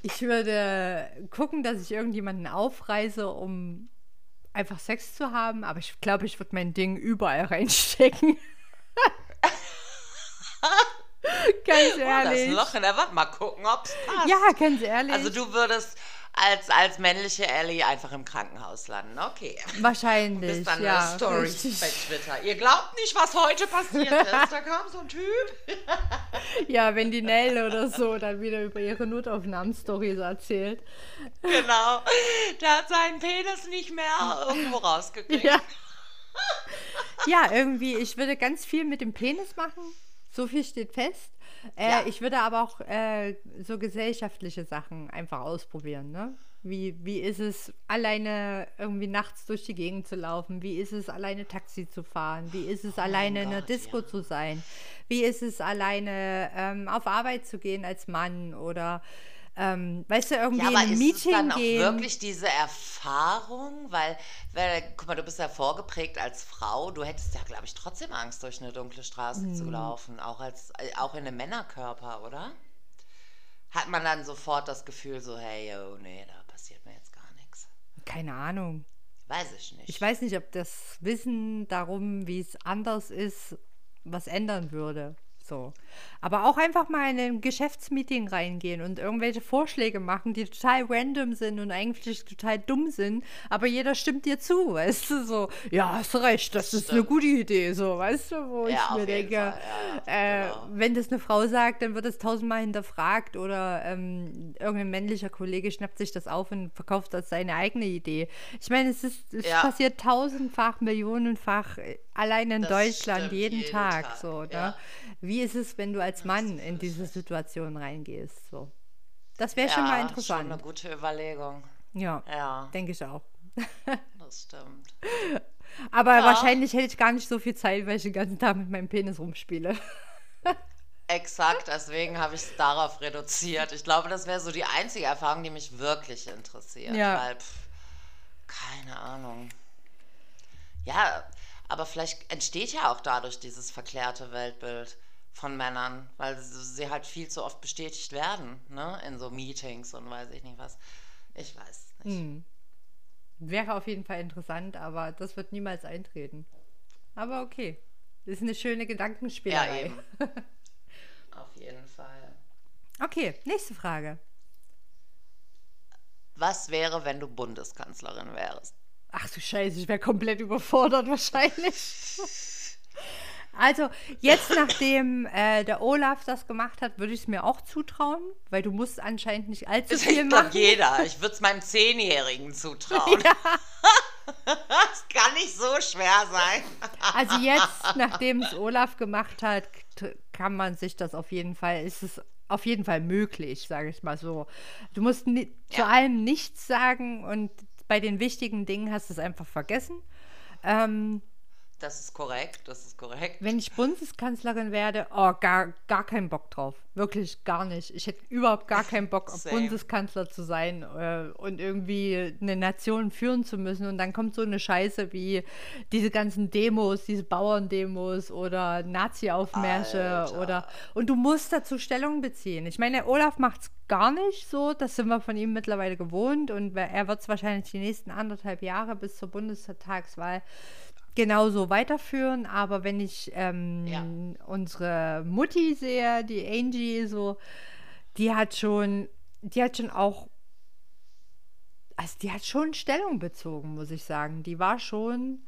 ich würde gucken, dass ich irgendjemanden aufreise, um einfach Sex zu haben, aber ich glaube, ich würde mein Ding überall reinstecken. ganz ehrlich. Oh, das Loch in der Wand. Mal gucken, ob es passt. Ja, ganz ehrlich. Also du würdest als, als männliche Ellie einfach im Krankenhaus landen. Okay. Wahrscheinlich. Und bist dann ja, eine Story richtig. bei Twitter. Ihr glaubt nicht, was heute passiert ist. Da kam so ein Typ. ja, wenn die Nell oder so dann wieder über ihre Notaufnahmen-Stories erzählt. Genau. Der hat seinen Penis nicht mehr irgendwo rausgekriegt. Ja. Ja, irgendwie, ich würde ganz viel mit dem Penis machen. So viel steht fest. Äh, ja. Ich würde aber auch äh, so gesellschaftliche Sachen einfach ausprobieren. Ne? Wie, wie ist es, alleine irgendwie nachts durch die Gegend zu laufen? Wie ist es, alleine Taxi zu fahren? Wie ist es, oh alleine Gott, in der Disco ja. zu sein? Wie ist es, alleine ähm, auf Arbeit zu gehen als Mann? Oder ähm, weißt du, irgendwie ja, aber in ein Meeting ist es dann gehen. auch wirklich diese Erfahrung? Weil, weil, guck mal, du bist ja vorgeprägt als Frau. Du hättest ja, glaube ich, trotzdem Angst, durch eine dunkle Straße hm. zu laufen. Auch, als, äh, auch in einem Männerkörper, oder? Hat man dann sofort das Gefühl so, hey, oh nee, da passiert mir jetzt gar nichts. Keine Ahnung. Weiß ich nicht. Ich weiß nicht, ob das Wissen darum, wie es anders ist, was ändern würde. So. Aber auch einfach mal in ein Geschäftsmeeting reingehen und irgendwelche Vorschläge machen, die total random sind und eigentlich total dumm sind, aber jeder stimmt dir zu, weißt du, so, ja, hast recht, das, das ist eine gute Idee, so, weißt du, wo ja, ich mir denke, ja, ja, äh, genau. wenn das eine Frau sagt, dann wird es tausendmal hinterfragt oder ähm, irgendein männlicher Kollege schnappt sich das auf und verkauft das seine eigene Idee. Ich meine, es, ist, es passiert tausendfach, millionenfach äh, allein in das Deutschland jeden, jeden Tag, Tag, so, ne? Wie ist es, wenn du als Mann in diese Situation reingehst? So. Das wäre ja, schon mal interessant. Schon eine gute Überlegung. Ja, ja. denke ich auch. das stimmt. Aber ja. wahrscheinlich hätte ich gar nicht so viel Zeit, weil ich den ganzen Tag mit meinem Penis rumspiele. Exakt, deswegen habe ich es darauf reduziert. Ich glaube, das wäre so die einzige Erfahrung, die mich wirklich interessiert. Ja. Weil, pff, keine Ahnung. Ja, aber vielleicht entsteht ja auch dadurch dieses verklärte Weltbild von Männern, weil sie halt viel zu oft bestätigt werden, ne? In so Meetings und weiß ich nicht was. Ich weiß nicht. Hm. Wäre auf jeden Fall interessant, aber das wird niemals eintreten. Aber okay. Das ist eine schöne Gedankenspielerei. Ja, eben. auf jeden Fall. Okay, nächste Frage. Was wäre, wenn du Bundeskanzlerin wärst? Ach du Scheiße, ich wäre komplett überfordert wahrscheinlich. Also jetzt, nachdem äh, der Olaf das gemacht hat, würde ich es mir auch zutrauen, weil du musst anscheinend nicht allzu das viel machen. Doch jeder. Ich würde es meinem Zehnjährigen zutrauen. Ja. das kann nicht so schwer sein. Also jetzt, nachdem es Olaf gemacht hat, kann man sich das auf jeden Fall, ist es auf jeden Fall möglich, sage ich mal so. Du musst ja. zu allem nichts sagen und bei den wichtigen Dingen hast du es einfach vergessen. Ähm, das ist korrekt, das ist korrekt. Wenn ich Bundeskanzlerin werde, oh, gar, gar keinen Bock drauf. Wirklich gar nicht. Ich hätte überhaupt gar keinen Bock, Bundeskanzler zu sein äh, und irgendwie eine Nation führen zu müssen. Und dann kommt so eine Scheiße wie diese ganzen Demos, diese Bauerndemos oder Nazi-Aufmärsche oder. Und du musst dazu Stellung beziehen. Ich meine, Olaf macht es gar nicht so. Das sind wir von ihm mittlerweile gewohnt. Und er wird es wahrscheinlich die nächsten anderthalb Jahre bis zur Bundestagswahl genauso weiterführen, aber wenn ich ähm, ja. unsere Mutti sehe, die Angie, so, die hat schon, die hat schon auch, also die hat schon Stellung bezogen, muss ich sagen. Die war schon,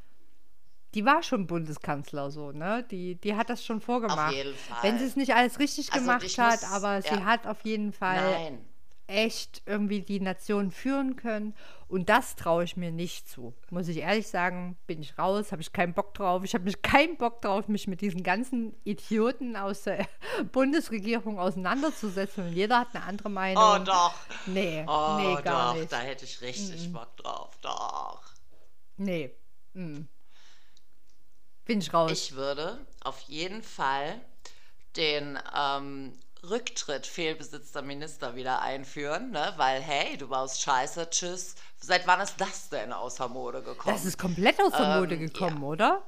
die war schon Bundeskanzler so, ne? Die, die hat das schon vorgemacht. Auf jeden Fall. Wenn sie es nicht alles richtig also gemacht hat, muss, aber ja. sie hat auf jeden Fall Nein echt irgendwie die Nation führen können. Und das traue ich mir nicht zu. Muss ich ehrlich sagen, bin ich raus, habe ich keinen Bock drauf. Ich habe mich keinen Bock drauf, mich mit diesen ganzen Idioten aus der Bundesregierung auseinanderzusetzen. Und jeder hat eine andere Meinung. Oh doch. Nee, oh, nee, gar doch. nicht. Da hätte ich richtig mm. Bock drauf. Doch. Nee. Mm. Bin ich raus. Ich würde auf jeden Fall den ähm, Rücktritt fehlbesitzter Minister wieder einführen, ne? weil hey, du baust Scheiße, tschüss. Seit wann ist das denn außer Mode gekommen? Das ist komplett außer ähm, Mode gekommen, ja. oder?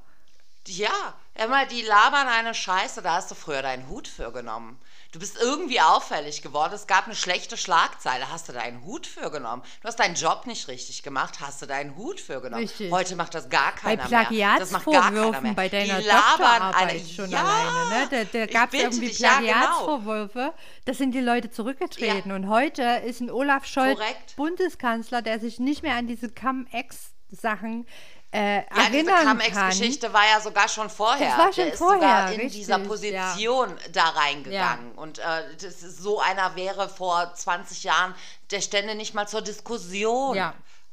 Ja, immer die labern eine Scheiße, da hast du früher deinen Hut für genommen. Du bist irgendwie auffällig geworden. Es gab eine schlechte Schlagzeile. Hast du deinen Hut für genommen? Du hast deinen Job nicht richtig gemacht. Hast du deinen Hut für genommen? Richtig. Heute macht das gar keiner bei mehr. Das macht gar keiner mehr. bei deiner Die Doktorarbeit eine, schon ja, alleine. Ne? Da, da gab es irgendwie dich, Plagiatsvorwürfe. Ja, genau. Das sind die Leute zurückgetreten. Ja. Und heute ist ein Olaf Scholz Korrekt. Bundeskanzler, der sich nicht mehr an diese Cum-Ex-Sachen äh, ja, diese Cum-Ex-Geschichte war ja sogar schon vorher. Das war schon der vorher, ist sogar in richtig, dieser Position ja. da reingegangen. Ja. Und äh, das ist, so einer wäre vor 20 Jahren, der stände nicht mal zur Diskussion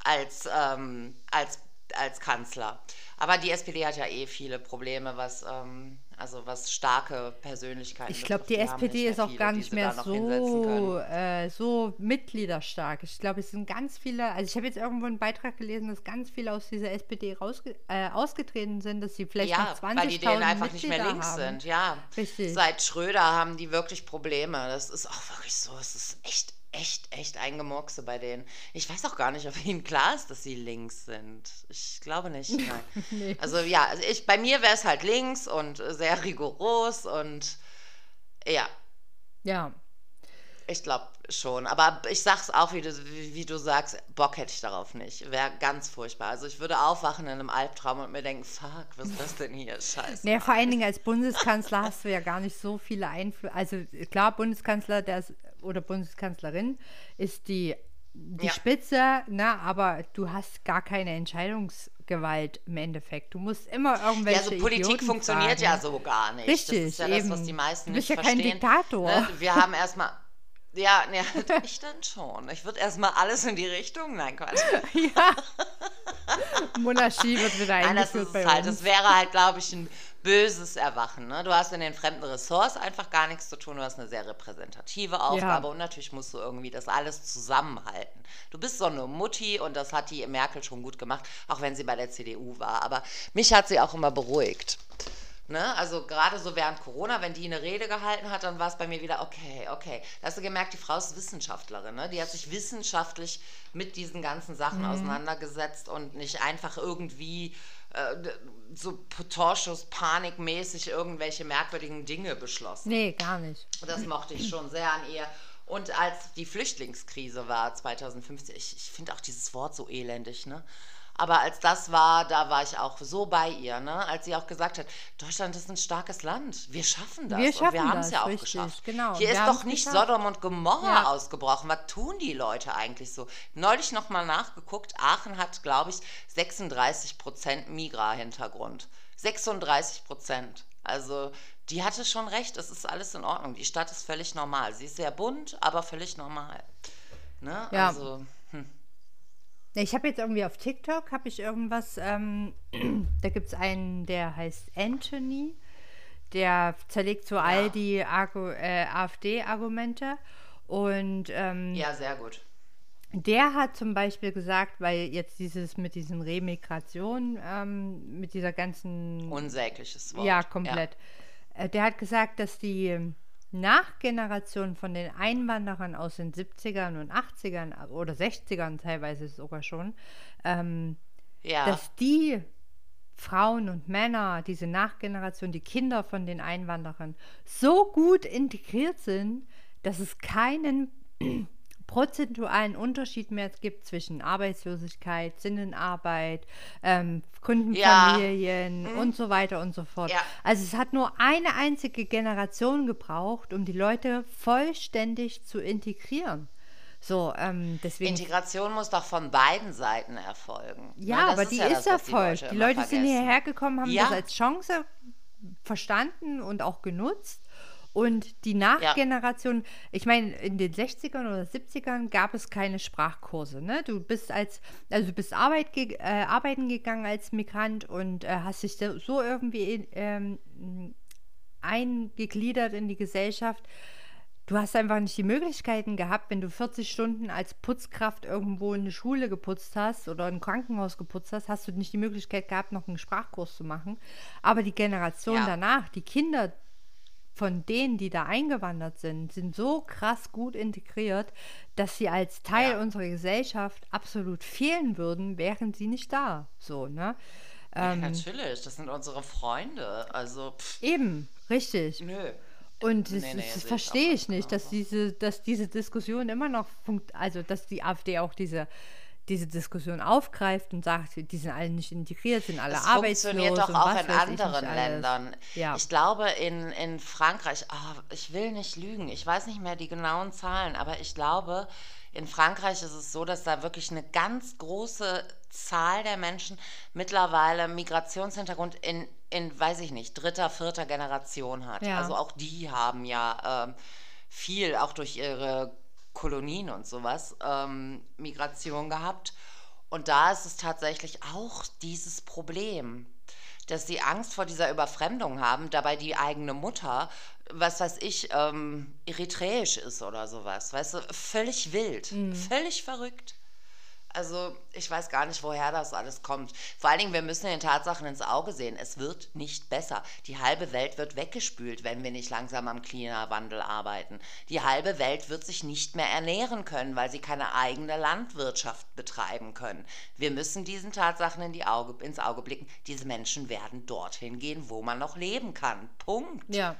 als, ähm, als, als Kanzler. Aber die SPD hat ja eh viele Probleme, was ähm, also was starke Persönlichkeiten Ich glaube, die, die SPD ist auch viele, gar nicht mehr so, äh, so mitgliederstark. Ich glaube, es sind ganz viele, also ich habe jetzt irgendwo einen Beitrag gelesen, dass ganz viele aus dieser SPD rausge äh, ausgetreten sind, dass sie vielleicht ja, noch 20.000 weil die denen einfach Mitglieder nicht mehr links haben. sind, ja. Richtig. Seit Schröder haben die wirklich Probleme. Das ist auch wirklich so, es ist echt echt, echt ein Gemurkse bei denen. Ich weiß auch gar nicht, ob ihnen klar ist, dass sie links sind. Ich glaube nicht. nee. Also ja, also ich, bei mir wäre es halt links und sehr rigoros und ja. Ja. Ich glaube, schon. Aber ich sag's auch, wie du, wie, wie, du sagst, Bock hätte ich darauf nicht. Wäre ganz furchtbar. Also ich würde aufwachen in einem Albtraum und mir denken, fuck, was ist das denn hier? Scheiße. Naja, vor allen Dingen als Bundeskanzler hast du ja gar nicht so viele Einflüsse. Also klar, Bundeskanzler der ist, oder Bundeskanzlerin ist die, die ja. Spitze, ne, aber du hast gar keine Entscheidungsgewalt im Endeffekt. Du musst immer irgendwelche. Ja, also Politik Idioten funktioniert fragen. ja so gar nicht. Richtig. Das ist ja eben. das, was die meisten du bist nicht ja verstehen. kein Diktator. Ne? Wir haben erstmal ja, ja, ich dann schon. Ich würde erstmal alles in die Richtung. Nein, Quatsch. ja. Monarchie wird wieder Nein, das eingeführt ist bei halt, uns. das wäre halt, glaube ich, ein böses Erwachen. Ne? Du hast in den fremden Ressorts einfach gar nichts zu tun. Du hast eine sehr repräsentative Aufgabe Ja. und natürlich musst du irgendwie das alles zusammenhalten. Du bist so eine Mutti und das hat die Merkel schon gut gemacht, auch wenn sie bei der CDU war. Aber mich hat sie auch immer beruhigt. Ne? Also gerade so während Corona, wenn die eine Rede gehalten hat, dann war es bei mir wieder, okay, okay. Da hast du gemerkt, die Frau ist Wissenschaftlerin. Ne? Die hat sich wissenschaftlich mit diesen ganzen Sachen auseinandergesetzt und nicht einfach irgendwie äh, so Torschuss, panikmäßig irgendwelche merkwürdigen Dinge beschlossen. Nee, gar nicht. Das mochte ich schon sehr an ihr. Und als die Flüchtlingskrise war 2015, ich, ich finde auch dieses Wort so elendig, ne? Aber als das war, da war ich auch so bei ihr, ne? Als sie auch gesagt hat, Deutschland ist ein starkes Land. Wir schaffen das. Wir und wir haben es ja auch richtig, geschafft. genau. Hier Wir ist doch nicht geschafft. Sodom und Gomorra Ja. ausgebrochen. Was tun die Leute eigentlich so? Neulich nochmal nachgeguckt. Aachen hat, glaube ich, 36 Prozent Migra-Hintergrund. 36 Prozent. Also die hatte schon recht, es ist alles in Ordnung. Die Stadt ist völlig normal. Sie ist sehr bunt, aber völlig normal. Ne? Ja. Also, Ich habe jetzt irgendwie auf TikTok habe ich irgendwas, ähm, da gibt es einen, der heißt Anthony, der zerlegt so all die äh, AfD-Argumente und ähm, ja, sehr gut. der hat zum Beispiel gesagt, weil jetzt dieses mit diesen Remigration, ähm, mit dieser ganzen Unsägliches Wort. Ja, komplett. Äh, Der hat gesagt, dass die Nachgeneration von den Einwanderern aus den 70ern und 80ern oder 60ern teilweise sogar schon, ähm, Ja, dass die Frauen und Männer, diese Nachgeneration, die Kinder von den Einwanderern, so gut integriert sind, dass es keinen prozentualen Unterschied mehr gibt zwischen Arbeitslosigkeit, Sinnenarbeit, ähm, Kundenfamilien und so weiter und so fort. Ja. Also es hat nur eine einzige Generation gebraucht, um die Leute vollständig zu integrieren. So, ähm, deswegen Integration muss doch von beiden Seiten erfolgen. ja, das aber die ja ist das, erfolgt. Leute Die Leute sind hierher gekommen, haben Ja. das als Chance verstanden und auch genutzt. Und die Nachgeneration, ich meine, in den 60ern oder 70ern gab es keine Sprachkurse. Ne? Du bist als, also du bist Arbeit ge äh, arbeiten gegangen als Migrant und äh, hast dich so, irgendwie in, ähm, eingegliedert in die Gesellschaft. Du hast einfach nicht die Möglichkeiten gehabt, wenn du 40 Stunden als Putzkraft irgendwo eine Schule geputzt hast oder ein Krankenhaus geputzt hast, hast du nicht die Möglichkeit gehabt, noch einen Sprachkurs zu machen. Aber die Generation Ja. danach, die Kinder von denen, die da eingewandert sind, sind so krass gut integriert, dass sie als Teil Ja. unserer Gesellschaft absolut fehlen würden, wären sie nicht da. So, ne? Ja, Ähm, natürlich, das sind unsere Freunde. Also, pff, eben, richtig. nö. Und das, Nee, nee, das ich verstehe ich nicht, dass diese, dass diese Diskussion immer noch funkt, also dass die AfD auch diese, diese Diskussion aufgreift und sagt, die sind alle nicht integriert, sind alle Es arbeitslos. funktioniert doch auch in anderen. Ländern. Ja. Ich glaube, in, in Frankreich, ah, ich will nicht lügen, ich weiß nicht mehr die genauen Zahlen, aber ich glaube, in Frankreich ist es so, dass da wirklich eine ganz große Zahl der Menschen mittlerweile Migrationshintergrund in, in weiß ich nicht, dritter, vierter Generation hat. Ja. Also auch die haben ja ähm, viel, auch durch ihre Kolonien und sowas, ähm, Migration gehabt. Und da ist es tatsächlich auch dieses Problem, dass sie Angst vor dieser Überfremdung haben, dabei die eigene Mutter, was weiß ich, ähm, eritreisch ist oder sowas. Weißt du, völlig wild, völlig verrückt. Also ich weiß gar nicht, woher das alles kommt. Vor allen Dingen, wir müssen den Tatsachen ins Auge sehen. Es wird nicht besser. Die halbe Welt wird weggespült, wenn wir nicht langsam am Klimawandel arbeiten. Die halbe Welt wird sich nicht mehr ernähren können, weil sie keine eigene Landwirtschaft betreiben können. Wir müssen diesen Tatsachen in die Auge, ins Auge blicken. Diese Menschen werden dorthin gehen, wo man noch leben kann. Punkt. Ja.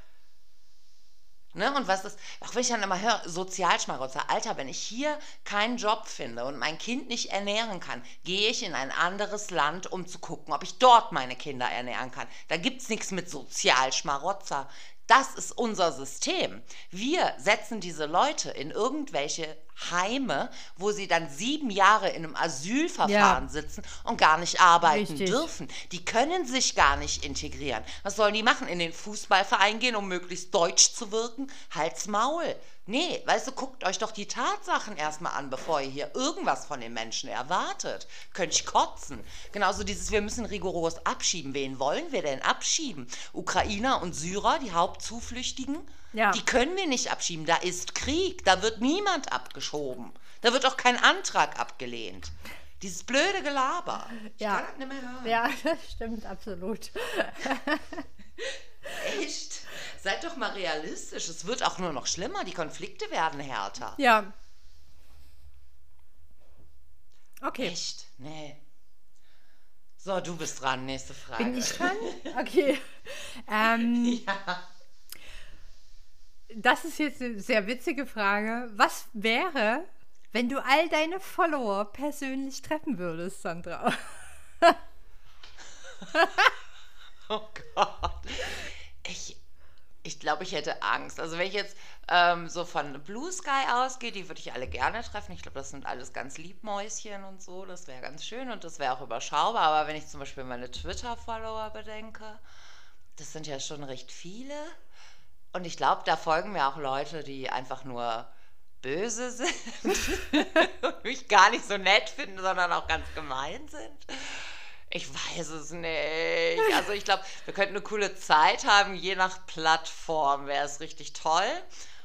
Ne? Und was ist, auch wenn ich dann immer höre, Sozialschmarotzer, Alter, wenn ich hier keinen Job finde und mein Kind nicht ernähren kann, gehe ich in ein anderes Land, um zu gucken, ob ich dort meine Kinder ernähren kann. Da gibt es nichts mit Sozialschmarotzer. Das ist unser System. Wir setzen diese Leute in irgendwelche Heime, wo sie dann sieben Jahre in einem Asylverfahren ja. sitzen und gar nicht arbeiten Richtig. dürfen. Die können sich gar nicht integrieren. Was sollen die machen? In den Fußballverein gehen, um möglichst deutsch zu wirken? Halt's Maul. Nee, weißt du, guckt euch doch die Tatsachen erstmal an, bevor ihr hier irgendwas von den Menschen erwartet. Könnte ich kotzen. Genauso dieses, wir müssen rigoros abschieben. Wen wollen wir denn abschieben? Ukrainer und Syrer, die Hauptzuflüchtigen? Ja. Die können wir nicht abschieben. Da ist Krieg. Da wird niemand abgeschoben. Da wird auch kein Antrag abgelehnt. Dieses blöde Gelaber. Ich ja. kann das nicht mehr hören. Ja, das stimmt absolut. Echt? Seid doch mal realistisch. Es wird auch nur noch schlimmer. Die Konflikte werden härter. Ja. Okay. Echt? Nee. So, du bist dran. Nächste Frage. Bin ich dran? Okay. ähm, ja. Das ist jetzt eine sehr witzige Frage. Was wäre, wenn du all deine Follower persönlich treffen würdest, Sandra? oh Gott. Ich, ich glaube, ich hätte Angst. Also wenn ich jetzt ähm, so von Blue Sky ausgehe, die würde ich alle gerne treffen. Ich glaube, das sind alles ganz Liebmäuschen und so. Das wäre ganz schön und das wäre auch überschaubar. Aber wenn ich zum Beispiel meine Twitter-Follower bedenke, das sind ja schon recht viele. Und ich glaube, da folgen mir auch Leute, die einfach nur böse sind und mich gar nicht so nett finden, sondern auch ganz gemein sind. Ich weiß es nicht. Also ich glaube, wir könnten eine coole Zeit haben, je nach Plattform wäre es richtig toll.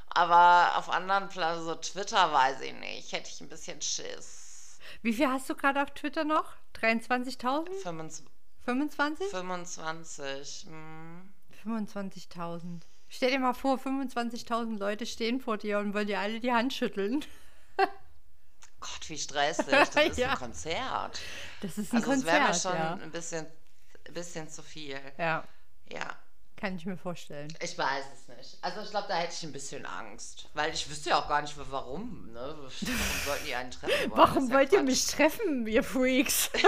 Aber auf anderen Plattformen, so Twitter, weiß ich nicht. Hätte ich ein bisschen Schiss. Wie viel hast du gerade auf Twitter noch? 23.000? 25. 25? 25. Hm. 25.000. Stell dir mal vor, 25.000 Leute stehen vor dir und wollen dir alle die Hand schütteln. Gott, wie stressig. Das ist ja. ein Konzert. Das ist ein also Konzert. Das wäre mir schon ja. ein bisschen, ein bisschen zu viel. Ja. Ja. Kann ich mir vorstellen. Ich weiß es nicht. Also ich glaube, da hätte ich ein bisschen Angst. Weil ich wüsste ja auch gar nicht, warum. Ne? Warum sollten die einen treffen wollen? Warum wollt ja ihr mich treffen, ihr Freaks?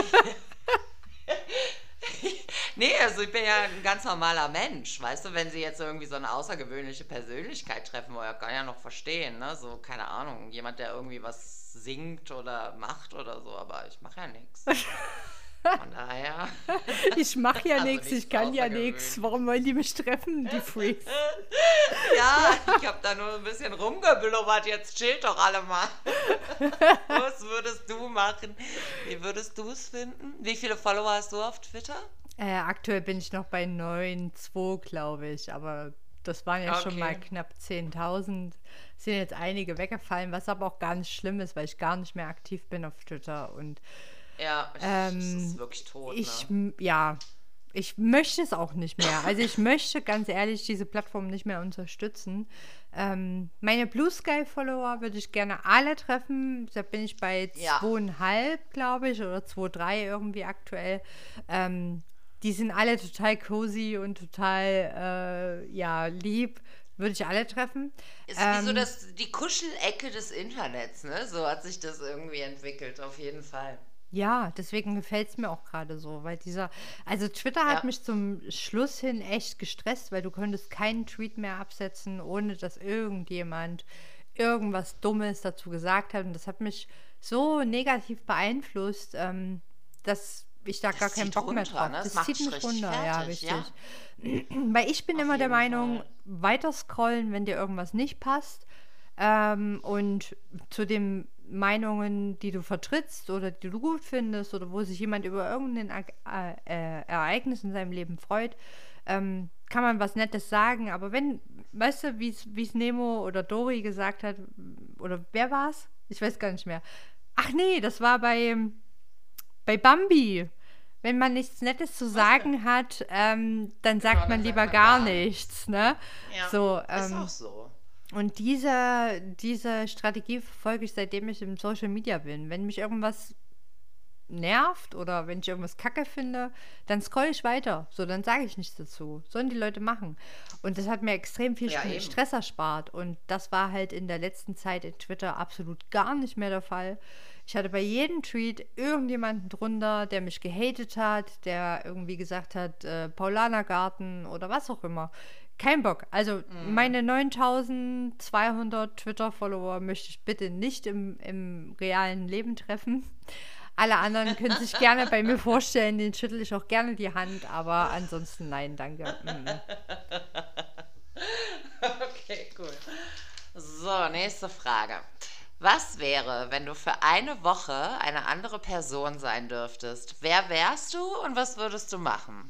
nee, also ich bin ja ein ganz normaler Mensch, weißt du, wenn sie jetzt irgendwie so eine außergewöhnliche Persönlichkeit treffen wollen, kann ja noch verstehen, ne? So, keine Ahnung, jemand, der irgendwie was singt oder macht oder so, aber ich mache ja nichts. Von daher. Ich mache ja also nichts, ich kann ja nichts. Warum wollen die mich treffen, die Freaks? ja, ich habe da nur ein bisschen rumgeblubbert. Jetzt chillt doch alle mal. Was würdest du machen? Wie würdest du es finden? Wie viele Follower hast du auf Twitter? Äh, aktuell bin ich noch bei 9,2, glaube ich. Aber das waren ja okay. schon mal knapp 10.000. Sind jetzt einige weggefallen, was aber auch gar nicht schlimm ist, weil ich gar nicht mehr aktiv bin auf Twitter. Und ja, ähm, es ist wirklich tot. Ich, ne? ja, ich möchte es auch nicht mehr. Also ich möchte ganz ehrlich diese Plattform nicht mehr unterstützen. Ähm, meine Blue Sky Follower würde ich gerne alle treffen. Da bin ich bei ja. zweieinhalb, glaube ich, oder zwei, drei irgendwie aktuell. Ähm, die sind alle total cozy und total äh, ja lieb. Würde ich alle treffen. Ist ähm, wie so ähm, das, die Kuschelecke des Internets, ne? So hat sich das irgendwie entwickelt, auf jeden Fall. Ja, deswegen gefällt es mir auch gerade so, weil dieser, also Twitter hat mich zum Schluss hin echt gestresst, weil du konntest keinen Tweet mehr absetzen, ohne dass irgendjemand irgendwas Dummes dazu gesagt hat. Und das hat mich so negativ beeinflusst, ähm, dass ich da das gar keinen Bock runter, mehr drauf. Ne? Das, das zieht mich runter, fertig, ja, richtig. Ja? Weil ich bin Auf immer der Meinung, Fall. weiter scrollen, wenn dir irgendwas nicht passt. Ähm, und zu den Meinungen, die du vertrittst oder die du gut findest oder wo sich jemand über irgendein äh, äh, Ereignis in seinem Leben freut, ähm, kann man was Nettes sagen. Aber wenn, weißt du, wie es Nemo oder Dori gesagt hat, oder wer war es? Ich weiß gar nicht mehr. Ach nee, das war bei, bei Bambi. Wenn man nichts Nettes zu sagen hat, ähm, dann sagt genau, man lieber sagt man gar, gar nichts. Ne? Ja, so, ähm, ist auch so. Und diese, diese Strategie verfolge ich, seitdem ich im Social Media bin. Wenn mich irgendwas nervt oder wenn ich irgendwas kacke finde, dann scroll ich weiter. So, dann sage ich nichts dazu. Sollen die Leute machen. Und das hat mir extrem viel ja, Stress erspart. Und das war halt in der letzten Zeit in Twitter absolut gar nicht mehr der Fall. Ich hatte bei jedem Tweet irgendjemanden drunter, der mich gehatet hat, der irgendwie gesagt hat, äh, Paulanergarten oder was auch immer. Kein Bock. Also mhm. meine 9200 Twitter-Follower möchte ich bitte nicht im, im realen Leben treffen. Alle anderen können sich gerne bei mir vorstellen, den schüttel ich auch gerne die Hand, aber ansonsten nein, danke. Mhm. Okay, cool. So, nächste Frage. Was wäre, wenn du für eine Woche eine andere Person sein dürftest? Wer wärst du und was würdest du machen?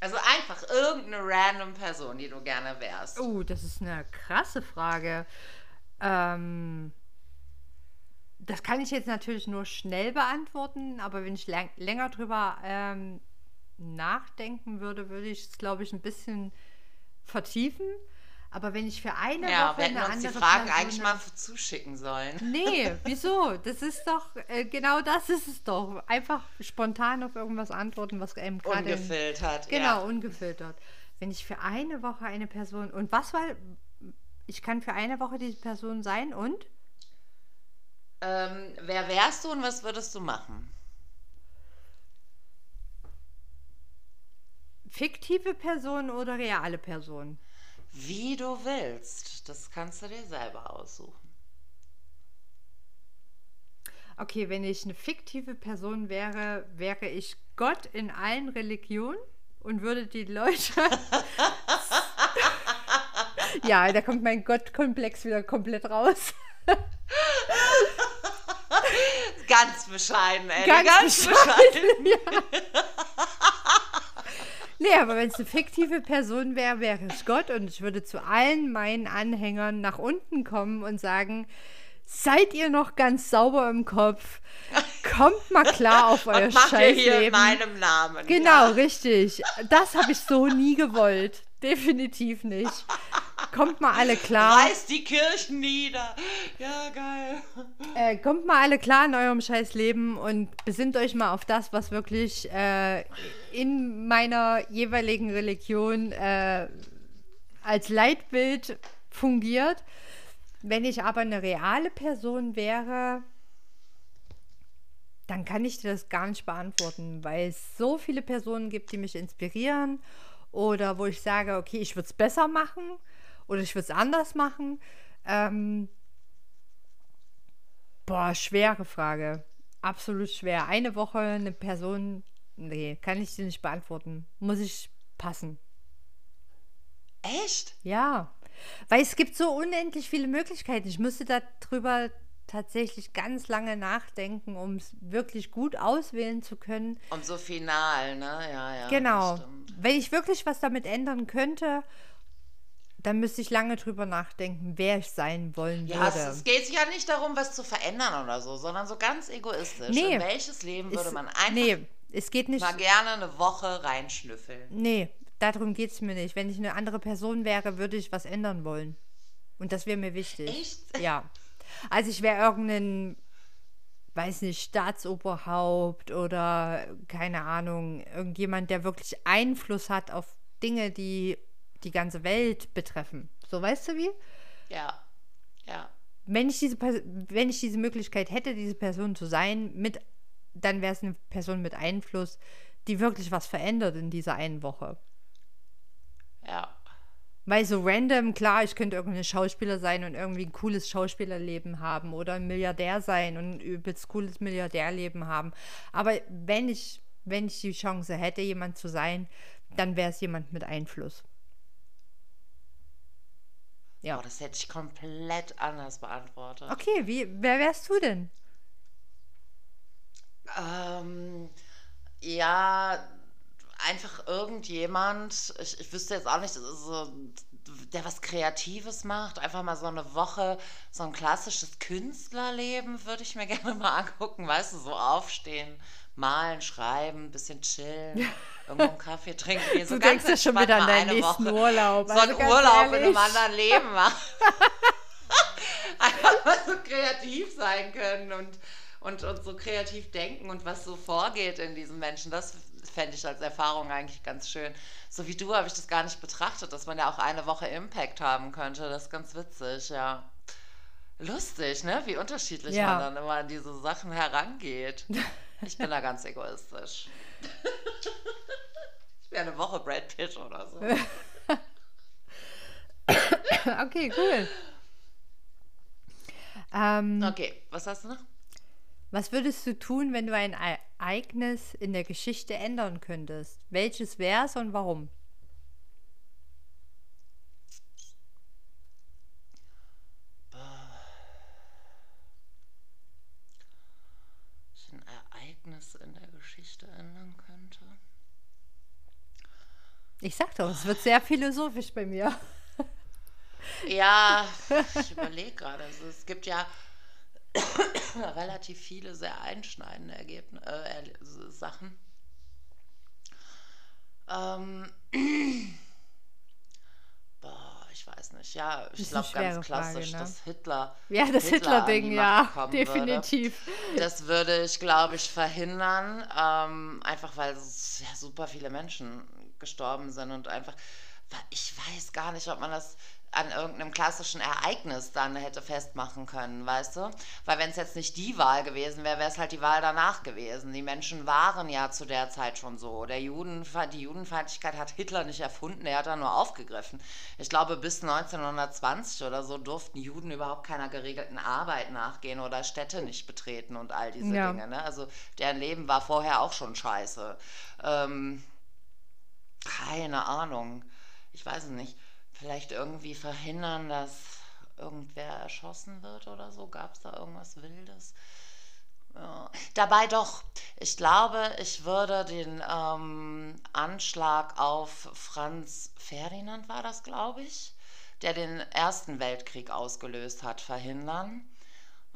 Also einfach irgendeine random Person, die du gerne wärst. Oh, das ist eine krasse Frage. Ähm, das kann ich jetzt natürlich nur schnell beantworten, aber wenn ich länger drüber ähm, nachdenken würde, würde ich es, glaube ich, ein bisschen vertiefen. Aber wenn ich für eine ja, Woche wir eine uns die Fragen Person eigentlich mal zuschicken sollen. Nee, wieso? Das ist doch, äh, genau das ist es doch. Einfach spontan auf irgendwas antworten, was einem gerade... Ungefiltert, Genau, ja. ungefiltert. Wenn ich für eine Woche eine Person... Und was war... Ich kann für eine Woche diese Person sein und? Ähm, wer wärst du und was würdest du machen? Fiktive Person oder reale Person? Wie du willst. Das kannst du dir selber aussuchen. Okay, wenn ich eine fiktive Person wäre, wäre ich Gott in allen Religionen und würde die Leute. ja, da kommt mein Gottkomplex wieder komplett raus. ganz bescheiden, ey. Ganz, ganz bescheiden. bescheiden. Ja. Nee, aber wenn es eine fiktive Person wäre, wäre es Gott und ich würde zu allen meinen Anhängern nach unten kommen und sagen, seid ihr noch ganz sauber im Kopf? Kommt mal klar auf euer Scheißleben. hier in meinem Namen. Genau, ja. richtig. Das habe ich so nie gewollt. Definitiv nicht. Kommt mal alle klar. Reißt die Kirchen nieder. Ja, geil. Äh, kommt mal alle klar in eurem scheiß Leben und besinnt euch mal auf das, was wirklich äh, in meiner jeweiligen Religion äh, als Leitbild fungiert. Wenn ich aber eine reale Person wäre, dann kann ich dir das gar nicht beantworten, weil es so viele Personen gibt, die mich inspirieren oder wo ich sage, okay, ich würde es besser machen oder ich würde es anders machen. Ähm, boah, schwere Frage. Absolut schwer. Eine Woche eine Person, nee, kann ich dir nicht beantworten. Muss ich passen. Echt? Ja. Weil es gibt so unendlich viele Möglichkeiten. Ich müsste darüber tatsächlich ganz lange nachdenken, um es wirklich gut auswählen zu können. Und so final, ne? Ja, ja. Genau. Wenn ich wirklich was damit ändern könnte, dann müsste ich lange drüber nachdenken, wer ich sein wollen ja, würde. Ja, es, geht sich ja nicht darum, was zu verändern oder so, sondern so ganz egoistisch. Nee, In welches Leben würde man einfach nee, es geht nicht, mal gerne eine Woche reinschnüffeln? Nee, darum geht es mir nicht. Wenn ich eine andere Person wäre, würde ich was ändern wollen. Und das wäre mir wichtig. Echt? Ja. Also ich wäre irgendein, weiß nicht, Staatsoberhaupt oder keine Ahnung, irgendjemand, der wirklich Einfluss hat auf Dinge, die die ganze Welt betreffen. So weißt du wie? Ja. Ja. Wenn ich diese, wenn ich diese Möglichkeit hätte, diese Person zu sein, mit, dann wäre es eine Person mit Einfluss, die wirklich was verändert in dieser einen Woche. Ja. Weil so random, klar, ich könnte irgendein Schauspieler sein und irgendwie ein cooles Schauspielerleben haben oder ein Milliardär sein und ein übelst cooles Milliardärleben haben. Aber wenn ich, wenn ich die Chance hätte, jemand zu sein, dann wäre es jemand mit Einfluss. Ja. Oh, das hätte ich komplett anders beantwortet. Okay, wie, wer wärst du denn? Ähm, ja, einfach irgendjemand, ich, ich wüsste jetzt auch nicht, so, der was Kreatives macht, einfach mal so eine Woche, so ein klassisches Künstlerleben würde ich mir gerne mal angucken, weißt du, so aufstehen, malen, schreiben, bisschen chillen, irgendwo einen Kaffee trinken. So du denkst ja schon wieder an deinen nächsten Woche. Urlaub. So also einen Urlaub ehrlich. in einem anderen Leben machen. einfach mal so kreativ sein können und und, und so kreativ denken und was so vorgeht in diesen Menschen. Das fände ich als Erfahrung eigentlich ganz schön. So wie du habe ich das gar nicht betrachtet, dass man ja auch eine Woche Impact haben könnte. Das ist ganz witzig, ja. Lustig, ne? Wie unterschiedlich ja. man dann immer an diese Sachen herangeht. Ich bin da ganz egoistisch. ich wäre eine Woche Brad Pitt oder so. okay, cool. Ähm, okay, was hast du noch? Was würdest du tun, wenn du ein Ereignis in der Geschichte ändern könntest? Welches wäre es und warum? ein Ereignis in der Geschichte ändern könnte? Ich sag doch, es wird sehr philosophisch bei mir. Ja, ich überlege gerade. Also es gibt ja relativ viele sehr einschneidende Ergebnisse, äh, Sachen. Ähm, boah, ich weiß nicht. Ja, ich glaube ganz klassisch, Frage, ne? dass Hitler. Ja, das Hitler-Ding, Hitler ja, definitiv. Würde. Das würde ich, glaube ich, verhindern. Ähm, einfach weil ja, super viele Menschen gestorben sind und einfach. Ich weiß gar nicht, ob man das an irgendeinem klassischen Ereignis dann hätte festmachen können, weißt du? Weil wenn es jetzt nicht die Wahl gewesen wäre, wäre es halt die Wahl danach gewesen. Die Menschen waren ja zu der Zeit schon so. Der Juden, die Judenfeindlichkeit hat Hitler nicht erfunden, er hat da nur aufgegriffen. Ich glaube, bis 1920 oder so durften Juden überhaupt keiner geregelten Arbeit nachgehen oder Städte nicht betreten und all diese ja. Dinge. Ne? Also deren Leben war vorher auch schon scheiße. Ähm, keine Ahnung. Ich weiß es nicht vielleicht irgendwie verhindern, dass irgendwer erschossen wird oder so? Gab es da irgendwas Wildes? Ja. Dabei doch, ich glaube, ich würde den ähm, Anschlag auf Franz Ferdinand, war das, glaube ich, der den Ersten Weltkrieg ausgelöst hat, verhindern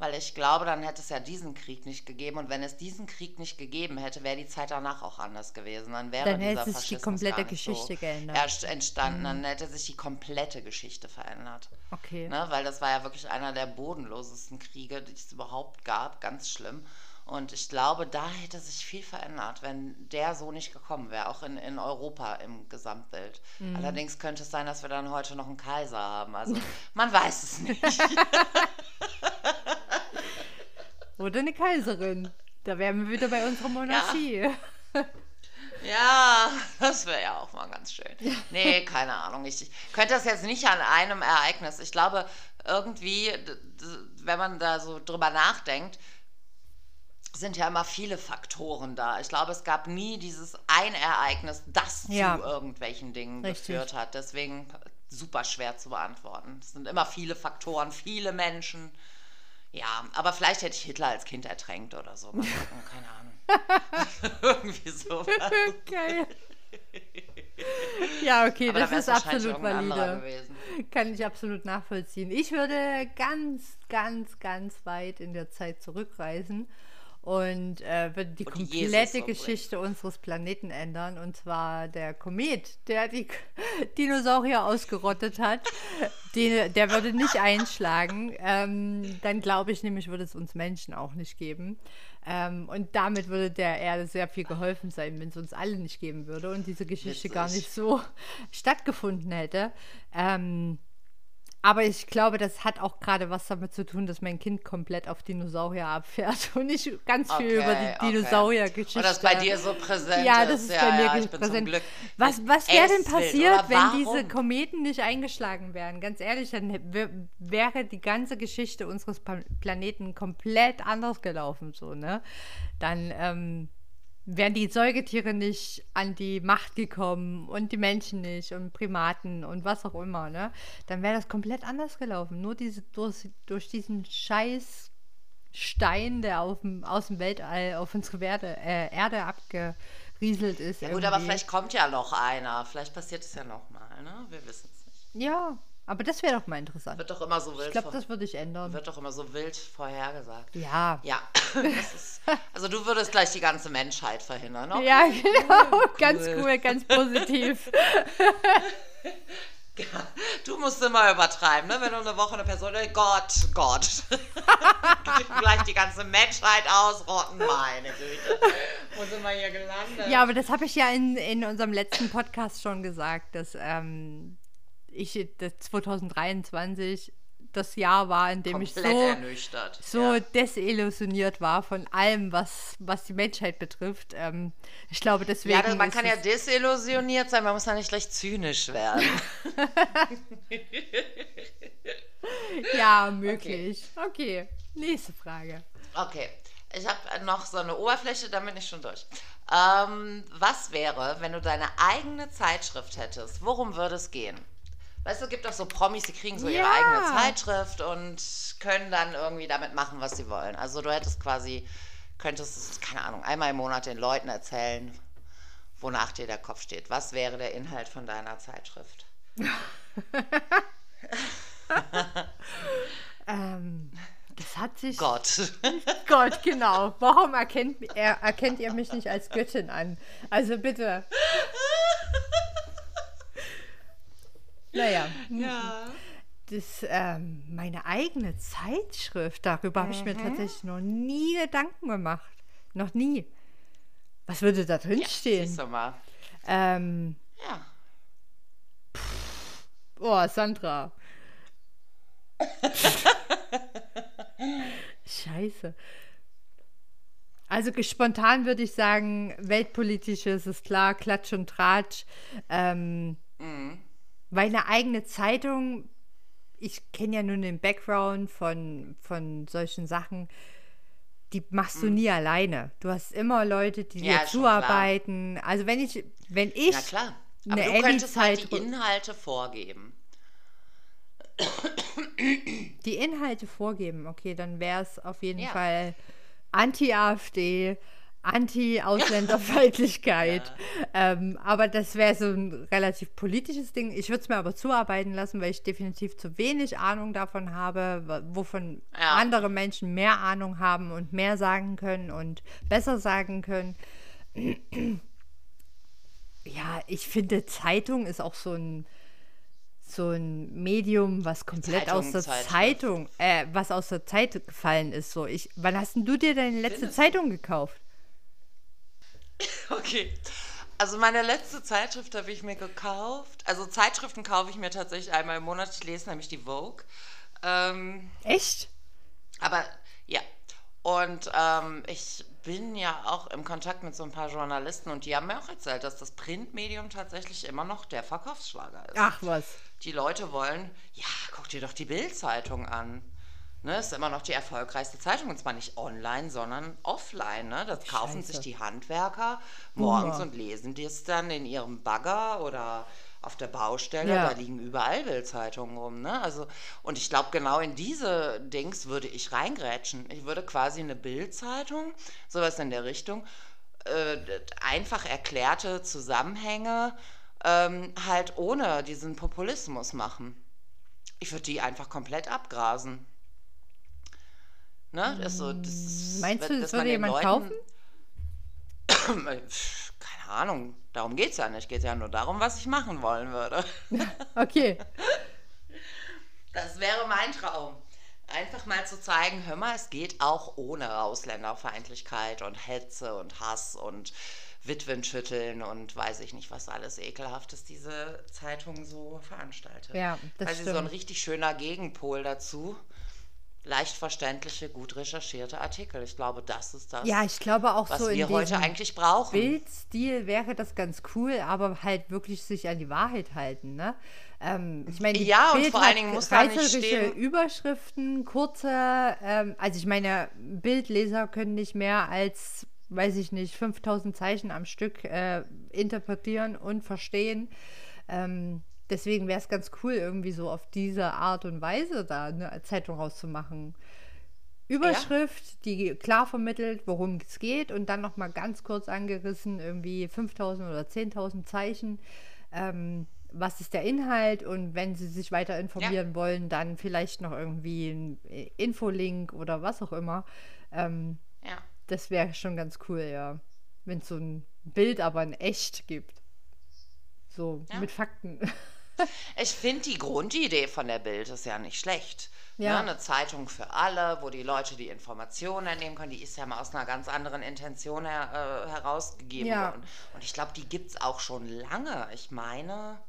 weil ich glaube, dann hätte es ja diesen Krieg nicht gegeben und wenn es diesen Krieg nicht gegeben hätte, wäre die Zeit danach auch anders gewesen. Dann wäre dann hätte sich die komplette Geschichte so geändert. Erst entstanden, mhm. dann hätte sich die komplette Geschichte verändert. Okay. Ne? Weil das war ja wirklich einer der bodenlosesten Kriege, die es überhaupt gab, ganz schlimm. Und ich glaube, da hätte sich viel verändert, wenn der so nicht gekommen wäre, auch in, in Europa im Gesamtbild. Mhm. Allerdings könnte es sein, dass wir dann heute noch einen Kaiser haben. Also man weiß es nicht. Oder eine Kaiserin. Da wären wir wieder bei unserer Monarchie. Ja. Ja, das wäre ja auch mal ganz schön. Nee, keine Ahnung. Ich, ich könnte das jetzt nicht an einem Ereignis. Ich glaube, irgendwie, wenn man da so drüber nachdenkt, sind ja immer viele Faktoren da. Ich glaube, es gab nie dieses ein Ereignis, das ja. zu irgendwelchen Dingen Richtig. geführt hat. Deswegen super schwer zu beantworten. Es sind immer viele Faktoren, viele Menschen. Ja, aber vielleicht hätte ich Hitler als Kind ertränkt oder so. Mal gucken, keine Ahnung. Irgendwie so. Geil. Ja, okay, aber das ist absolut valide. Kann ich absolut nachvollziehen. Ich würde ganz, ganz, ganz weit in der Zeit zurückreisen und äh, wird die und komplette Geschichte unseres Planeten ändern. Und zwar der Komet, der die Dinosaurier ausgerottet hat. Den, der würde nicht einschlagen. Ähm, dann glaube ich nämlich, würde es uns Menschen auch nicht geben. Ähm, und damit würde der Erde sehr viel geholfen sein, wenn es uns alle nicht geben würde und diese Geschichte gar nicht so stattgefunden hätte. Ähm, aber ich glaube, das hat auch gerade was damit zu tun, dass mein Kind komplett auf Dinosaurier abfährt und ich ganz viel okay, über die Dinosauriergeschichte. Und das bei dir so präsent Ja, das ist ja, bei mir ja, präsent. Was, was wäre denn passiert, wenn diese Kometen nicht eingeschlagen wären? Ganz ehrlich, dann wäre die ganze Geschichte unseres Planeten komplett anders gelaufen, so, ne? Dann, ähm, wären die Säugetiere nicht an die Macht gekommen und die Menschen nicht und Primaten und was auch immer, ne? Dann wäre das komplett anders gelaufen. Nur diese, durch, durch diesen scheiß Stein, der auf dem, aus dem Weltall auf unsere Werde, äh, Erde abgerieselt ist. Ja gut, aber vielleicht kommt ja noch einer. Vielleicht passiert es ja noch mal, ne? Wir wissen es nicht. Ja, aber das wäre doch mal interessant. Wird doch immer so wild. Ich glaube, das würde ich ändern. Wird doch immer so wild vorhergesagt. Ja. Ja. Ist, also du würdest gleich die ganze Menschheit verhindern, okay? Ja, genau. Cool. Ganz cool, ganz positiv. Du musst immer übertreiben, ne? Wenn du eine Woche eine Person, Gott, Gott. gleich die ganze Menschheit ausrotten, meine Güte. Wo sind wir hier gelandet? Ja, aber das habe ich ja in, in unserem letzten Podcast schon gesagt, dass ähm, ich das 2023 das Jahr war, in dem Komplett ich so, so ja. desillusioniert war von allem, was, was die Menschheit betrifft. Ähm, ich glaube, deswegen. Ja, man kann ja desillusioniert sein, man muss ja nicht gleich zynisch werden. ja, möglich. Okay. okay, nächste Frage. Okay, ich habe noch so eine Oberfläche, damit bin ich schon durch. Ähm, was wäre, wenn du deine eigene Zeitschrift hättest? Worum würde es gehen? Weißt du, es gibt auch so Promis, die kriegen so ihre eigene Zeitschrift und können dann irgendwie damit machen, was sie wollen. Also du hättest quasi, könntest, keine Ahnung, einmal im Monat den Leuten erzählen, wonach dir der Kopf steht. Was wäre der Inhalt von deiner Zeitschrift? ähm, das hat sich. Gott. Gott, genau. Warum erkennt, er, erkennt ihr mich nicht als Göttin an? Also bitte. Naja. Ja. Das, ähm, meine eigene Zeitschrift, darüber mhm. habe ich mir mhm. tatsächlich noch nie Gedanken gemacht. Noch nie. Was würde da drin ja, stehen? Mal. Ähm, ja. Pff, oh, Sandra. Scheiße. Also spontan würde ich sagen, weltpolitisches ist klar, Klatsch und Tratsch. Ähm, mhm. Weil eine eigene Zeitung, ich kenne ja nun den Background von, von solchen Sachen, die machst du mhm. nie alleine. Du hast immer Leute, die ja, dir zuarbeiten. Klar. Also wenn ich, wenn ich. Ja klar. Aber eine du könntest halt die Inhalte vorgeben. Die Inhalte vorgeben, okay, dann wäre es auf jeden ja. Fall Anti-AfD, Anti-Ausländerfeindlichkeit. ja. ähm, aber das wäre so ein relativ politisches Ding. Ich würde es mir aber zuarbeiten lassen, weil ich definitiv zu wenig Ahnung davon habe, wovon ja. andere Menschen mehr Ahnung haben und mehr sagen können und besser sagen können. ja, ich finde, Zeitung ist auch so ein so ein Medium, was komplett Zeitung, aus der Zeitung, äh, was aus der Zeit gefallen ist. So, ich, wann hast denn du dir deine letzte Findest Zeitung gekauft? Okay. Also meine letzte Zeitschrift habe ich mir gekauft. Also Zeitschriften kaufe ich mir tatsächlich einmal im Monat. Ich lese nämlich die Vogue. Ähm, Echt? Aber ja. Und ähm, ich bin ja auch im Kontakt mit so ein paar Journalisten und die haben mir auch erzählt, dass das Printmedium tatsächlich immer noch der Verkaufsschlager ist. Ach was. Die Leute wollen, ja, guck dir doch die Bildzeitung an. Ne, ist immer noch die erfolgreichste Zeitung und zwar nicht online, sondern offline. Ne? Das kaufen Scheiße. sich die Handwerker morgens Boomer. und lesen das dann in ihrem Bagger oder auf der Baustelle. Ja. Da liegen überall Bildzeitungen rum. Ne? Also, und ich glaube, genau in diese Dings würde ich reingrätschen. Ich würde quasi eine Bildzeitung, sowas in der Richtung, äh, einfach erklärte Zusammenhänge ähm, halt ohne diesen Populismus machen. Ich würde die einfach komplett abgrasen. Ne? Das so, das, Meinst du, das würde jemand Leuten, kaufen? Keine Ahnung, darum geht es ja nicht. Es geht ja nur darum, was ich machen wollen würde. okay. Das wäre mein Traum. Einfach mal zu zeigen, hör mal, es geht auch ohne Ausländerfeindlichkeit und Hetze und Hass und Witwenschütteln und weiß ich nicht, was alles ekelhaftes diese Zeitung so veranstaltet. Ja, das Weil sie so ein richtig schöner Gegenpol dazu leicht verständliche, gut recherchierte Artikel. Ich glaube, das ist das, ja, ich glaube auch was so wir heute eigentlich brauchen. Bildstil wäre das ganz cool, aber halt wirklich sich an die Wahrheit halten. Ne? Ähm, ich meine, ja, Bild und vor allen Dingen muss da nicht stehen. Überschriften, kurze, ähm, also ich meine, Bildleser können nicht mehr als, weiß ich nicht, 5000 Zeichen am Stück äh, interpretieren und verstehen. Ähm, deswegen wäre es ganz cool, irgendwie so auf diese Art und Weise da eine Zeitung rauszumachen. Überschrift, ja. die klar vermittelt, worum es geht und dann nochmal ganz kurz angerissen, irgendwie 5000 oder 10.000 Zeichen. Ähm, was ist der Inhalt und wenn Sie sich weiter informieren ja. wollen, dann vielleicht noch irgendwie ein Infolink oder was auch immer. Ähm, ja. Das wäre schon ganz cool, ja. Wenn es so ein Bild aber in echt gibt. So ja. mit Fakten. ich finde die Grundidee von der Bild ist ja nicht schlecht. Ja. Ne, eine Zeitung für alle, wo die Leute die Informationen entnehmen können, die ist ja mal aus einer ganz anderen Intention her, äh, herausgegeben ja. worden. Und ich glaube, die gibt es auch schon lange. Ich meine,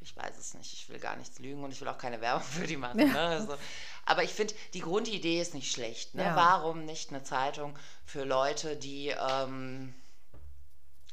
ich weiß es nicht, ich will gar nichts lügen und ich will auch keine Werbung für die machen. Ne? Also, aber ich finde, die Grundidee ist nicht schlecht. Ne? Ja. Warum nicht eine Zeitung für Leute, die ähm,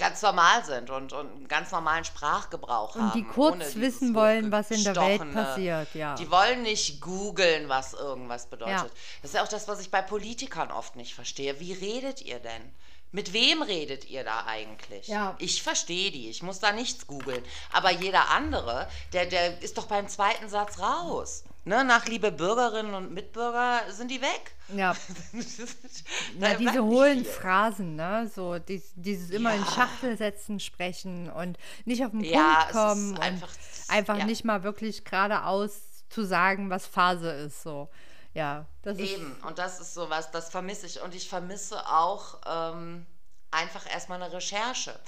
ganz normal sind und, und einen ganz normalen Sprachgebrauch und haben. Und die kurz wissen wollen, was in der Welt passiert, ja. Die wollen nicht googeln, was irgendwas bedeutet. Ja. Das ist ja auch das, was ich bei Politikern oft nicht verstehe. Wie redet ihr denn? Mit wem redet ihr da eigentlich? Ja. Ich verstehe die, ich muss da nichts googeln. Aber jeder andere, der, der ist doch beim zweiten Satz raus. Ne, nach liebe Bürgerinnen und Mitbürger sind die weg. Ja. ja diese hohlen Phrasen, ne? So dies, dieses immer ja. in Schachtelsätzen sprechen und nicht auf den ja, Punkt kommen einfach, und einfach ja. nicht mal wirklich geradeaus zu sagen, was Phase ist. So. Ja, das Eben, ist und das ist sowas, das vermisse ich. Und ich vermisse auch ähm, einfach erstmal eine Recherche.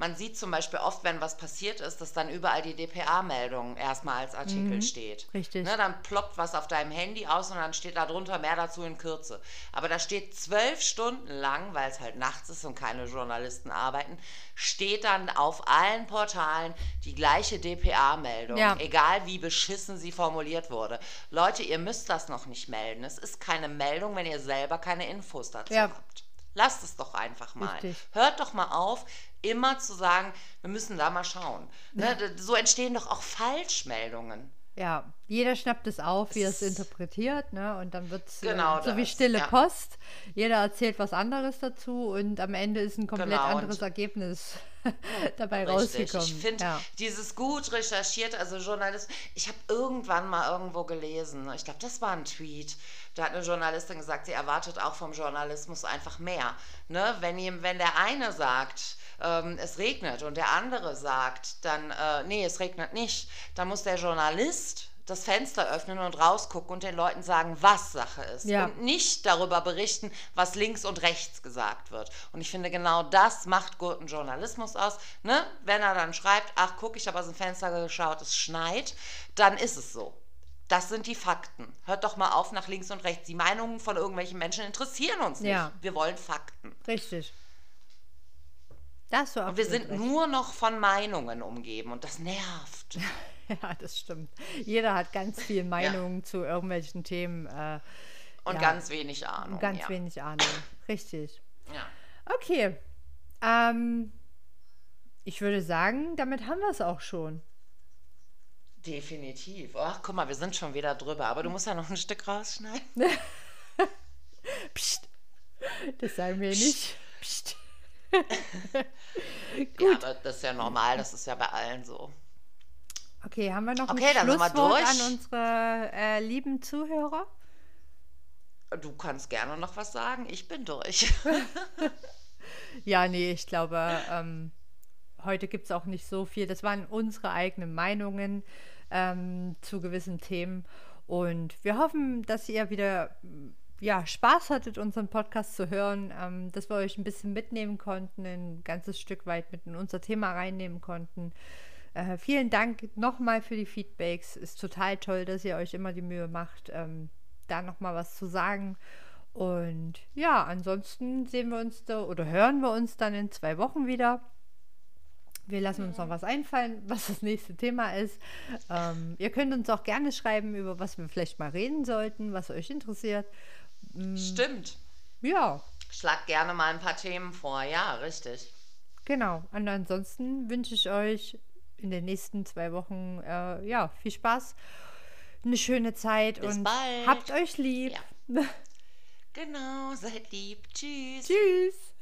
Man sieht zum Beispiel oft, wenn was passiert ist, dass dann überall die DPA-Meldung erstmal als Artikel mhm, steht. Richtig. Ne, dann ploppt was auf deinem Handy aus und dann steht da drunter mehr dazu in Kürze. Aber da steht zwölf Stunden lang, weil es halt nachts ist und keine Journalisten arbeiten, steht dann auf allen Portalen die gleiche DPA-Meldung, ja. egal wie beschissen sie formuliert wurde. Leute, ihr müsst das noch nicht melden. Es ist keine Meldung, wenn ihr selber keine Infos dazu ja. habt. Lasst es doch einfach mal. Richtig. Hört doch mal auf, immer zu sagen, wir müssen da mal schauen. Ne? So entstehen doch auch Falschmeldungen. Ja, jeder schnappt es auf, wie er es interpretiert, ne? Und dann wird es genau äh, so wie stille ja. Post. Jeder erzählt was anderes dazu und am Ende ist ein komplett genau, anderes Ergebnis dabei richtig. rausgekommen. Ich finde ja. dieses gut recherchiert, also Journalist, ich habe irgendwann mal irgendwo gelesen, ich glaube, das war ein Tweet, da hat eine Journalistin gesagt, sie erwartet auch vom Journalismus einfach mehr. Ne? Wenn, ihm, wenn der eine sagt, ähm, es regnet und der andere sagt, dann, äh, nee, es regnet nicht, dann muss der Journalist das Fenster öffnen und rausgucken und den Leuten sagen, was Sache ist. Ja. Und nicht darüber berichten, was links und rechts gesagt wird. Und ich finde, genau das macht guten Journalismus aus. Ne? Wenn er dann schreibt, ach guck, ich habe aus dem Fenster geschaut, es schneit, dann ist es so. Das sind die Fakten. Hört doch mal auf nach links und rechts. Die Meinungen von irgendwelchen Menschen interessieren uns nicht. Ja. Wir wollen Fakten. Richtig. Das und wir sind recht. nur noch von Meinungen umgeben und das nervt. ja, das stimmt. Jeder hat ganz viel Meinungen ja. zu irgendwelchen Themen. Äh, und ja. ganz wenig Ahnung. Und ganz ja. wenig Ahnung. Richtig. Ja. Okay. Ähm, ich würde sagen, damit haben wir es auch schon. Definitiv. Ach, guck mal, wir sind schon wieder drüber, aber du musst ja noch ein Stück rausschneiden. Psst. Das sagen wir Psst. nicht. Psst. ja, aber das ist ja normal, das ist ja bei allen so. Okay, haben wir noch okay, ein Schlusswort an unsere äh, lieben Zuhörer? Du kannst gerne noch was sagen. Ich bin durch. ja, nee, ich glaube, ähm, heute gibt es auch nicht so viel. Das waren unsere eigenen Meinungen ähm, zu gewissen Themen. Und wir hoffen, dass ihr wieder ja, Spaß hattet, unseren Podcast zu hören, ähm, dass wir euch ein bisschen mitnehmen konnten, ein ganzes Stück weit mit in unser Thema reinnehmen konnten. Äh, vielen Dank nochmal für die Feedbacks. Ist total toll, dass ihr euch immer die Mühe macht, ähm, da nochmal was zu sagen. Und ja, ansonsten sehen wir uns da oder hören wir uns dann in zwei Wochen wieder. Wir lassen uns noch was einfallen, was das nächste Thema ist. Ähm, ihr könnt uns auch gerne schreiben, über was wir vielleicht mal reden sollten, was euch interessiert. Mm. Stimmt. Ja. Schlag gerne mal ein paar Themen vor, ja, richtig. Genau. Und ansonsten wünsche ich euch in den nächsten zwei Wochen äh, ja viel Spaß, eine schöne Zeit Bis und bald. habt euch lieb. Ja. genau, seid lieb. Tschüss. Tschüss.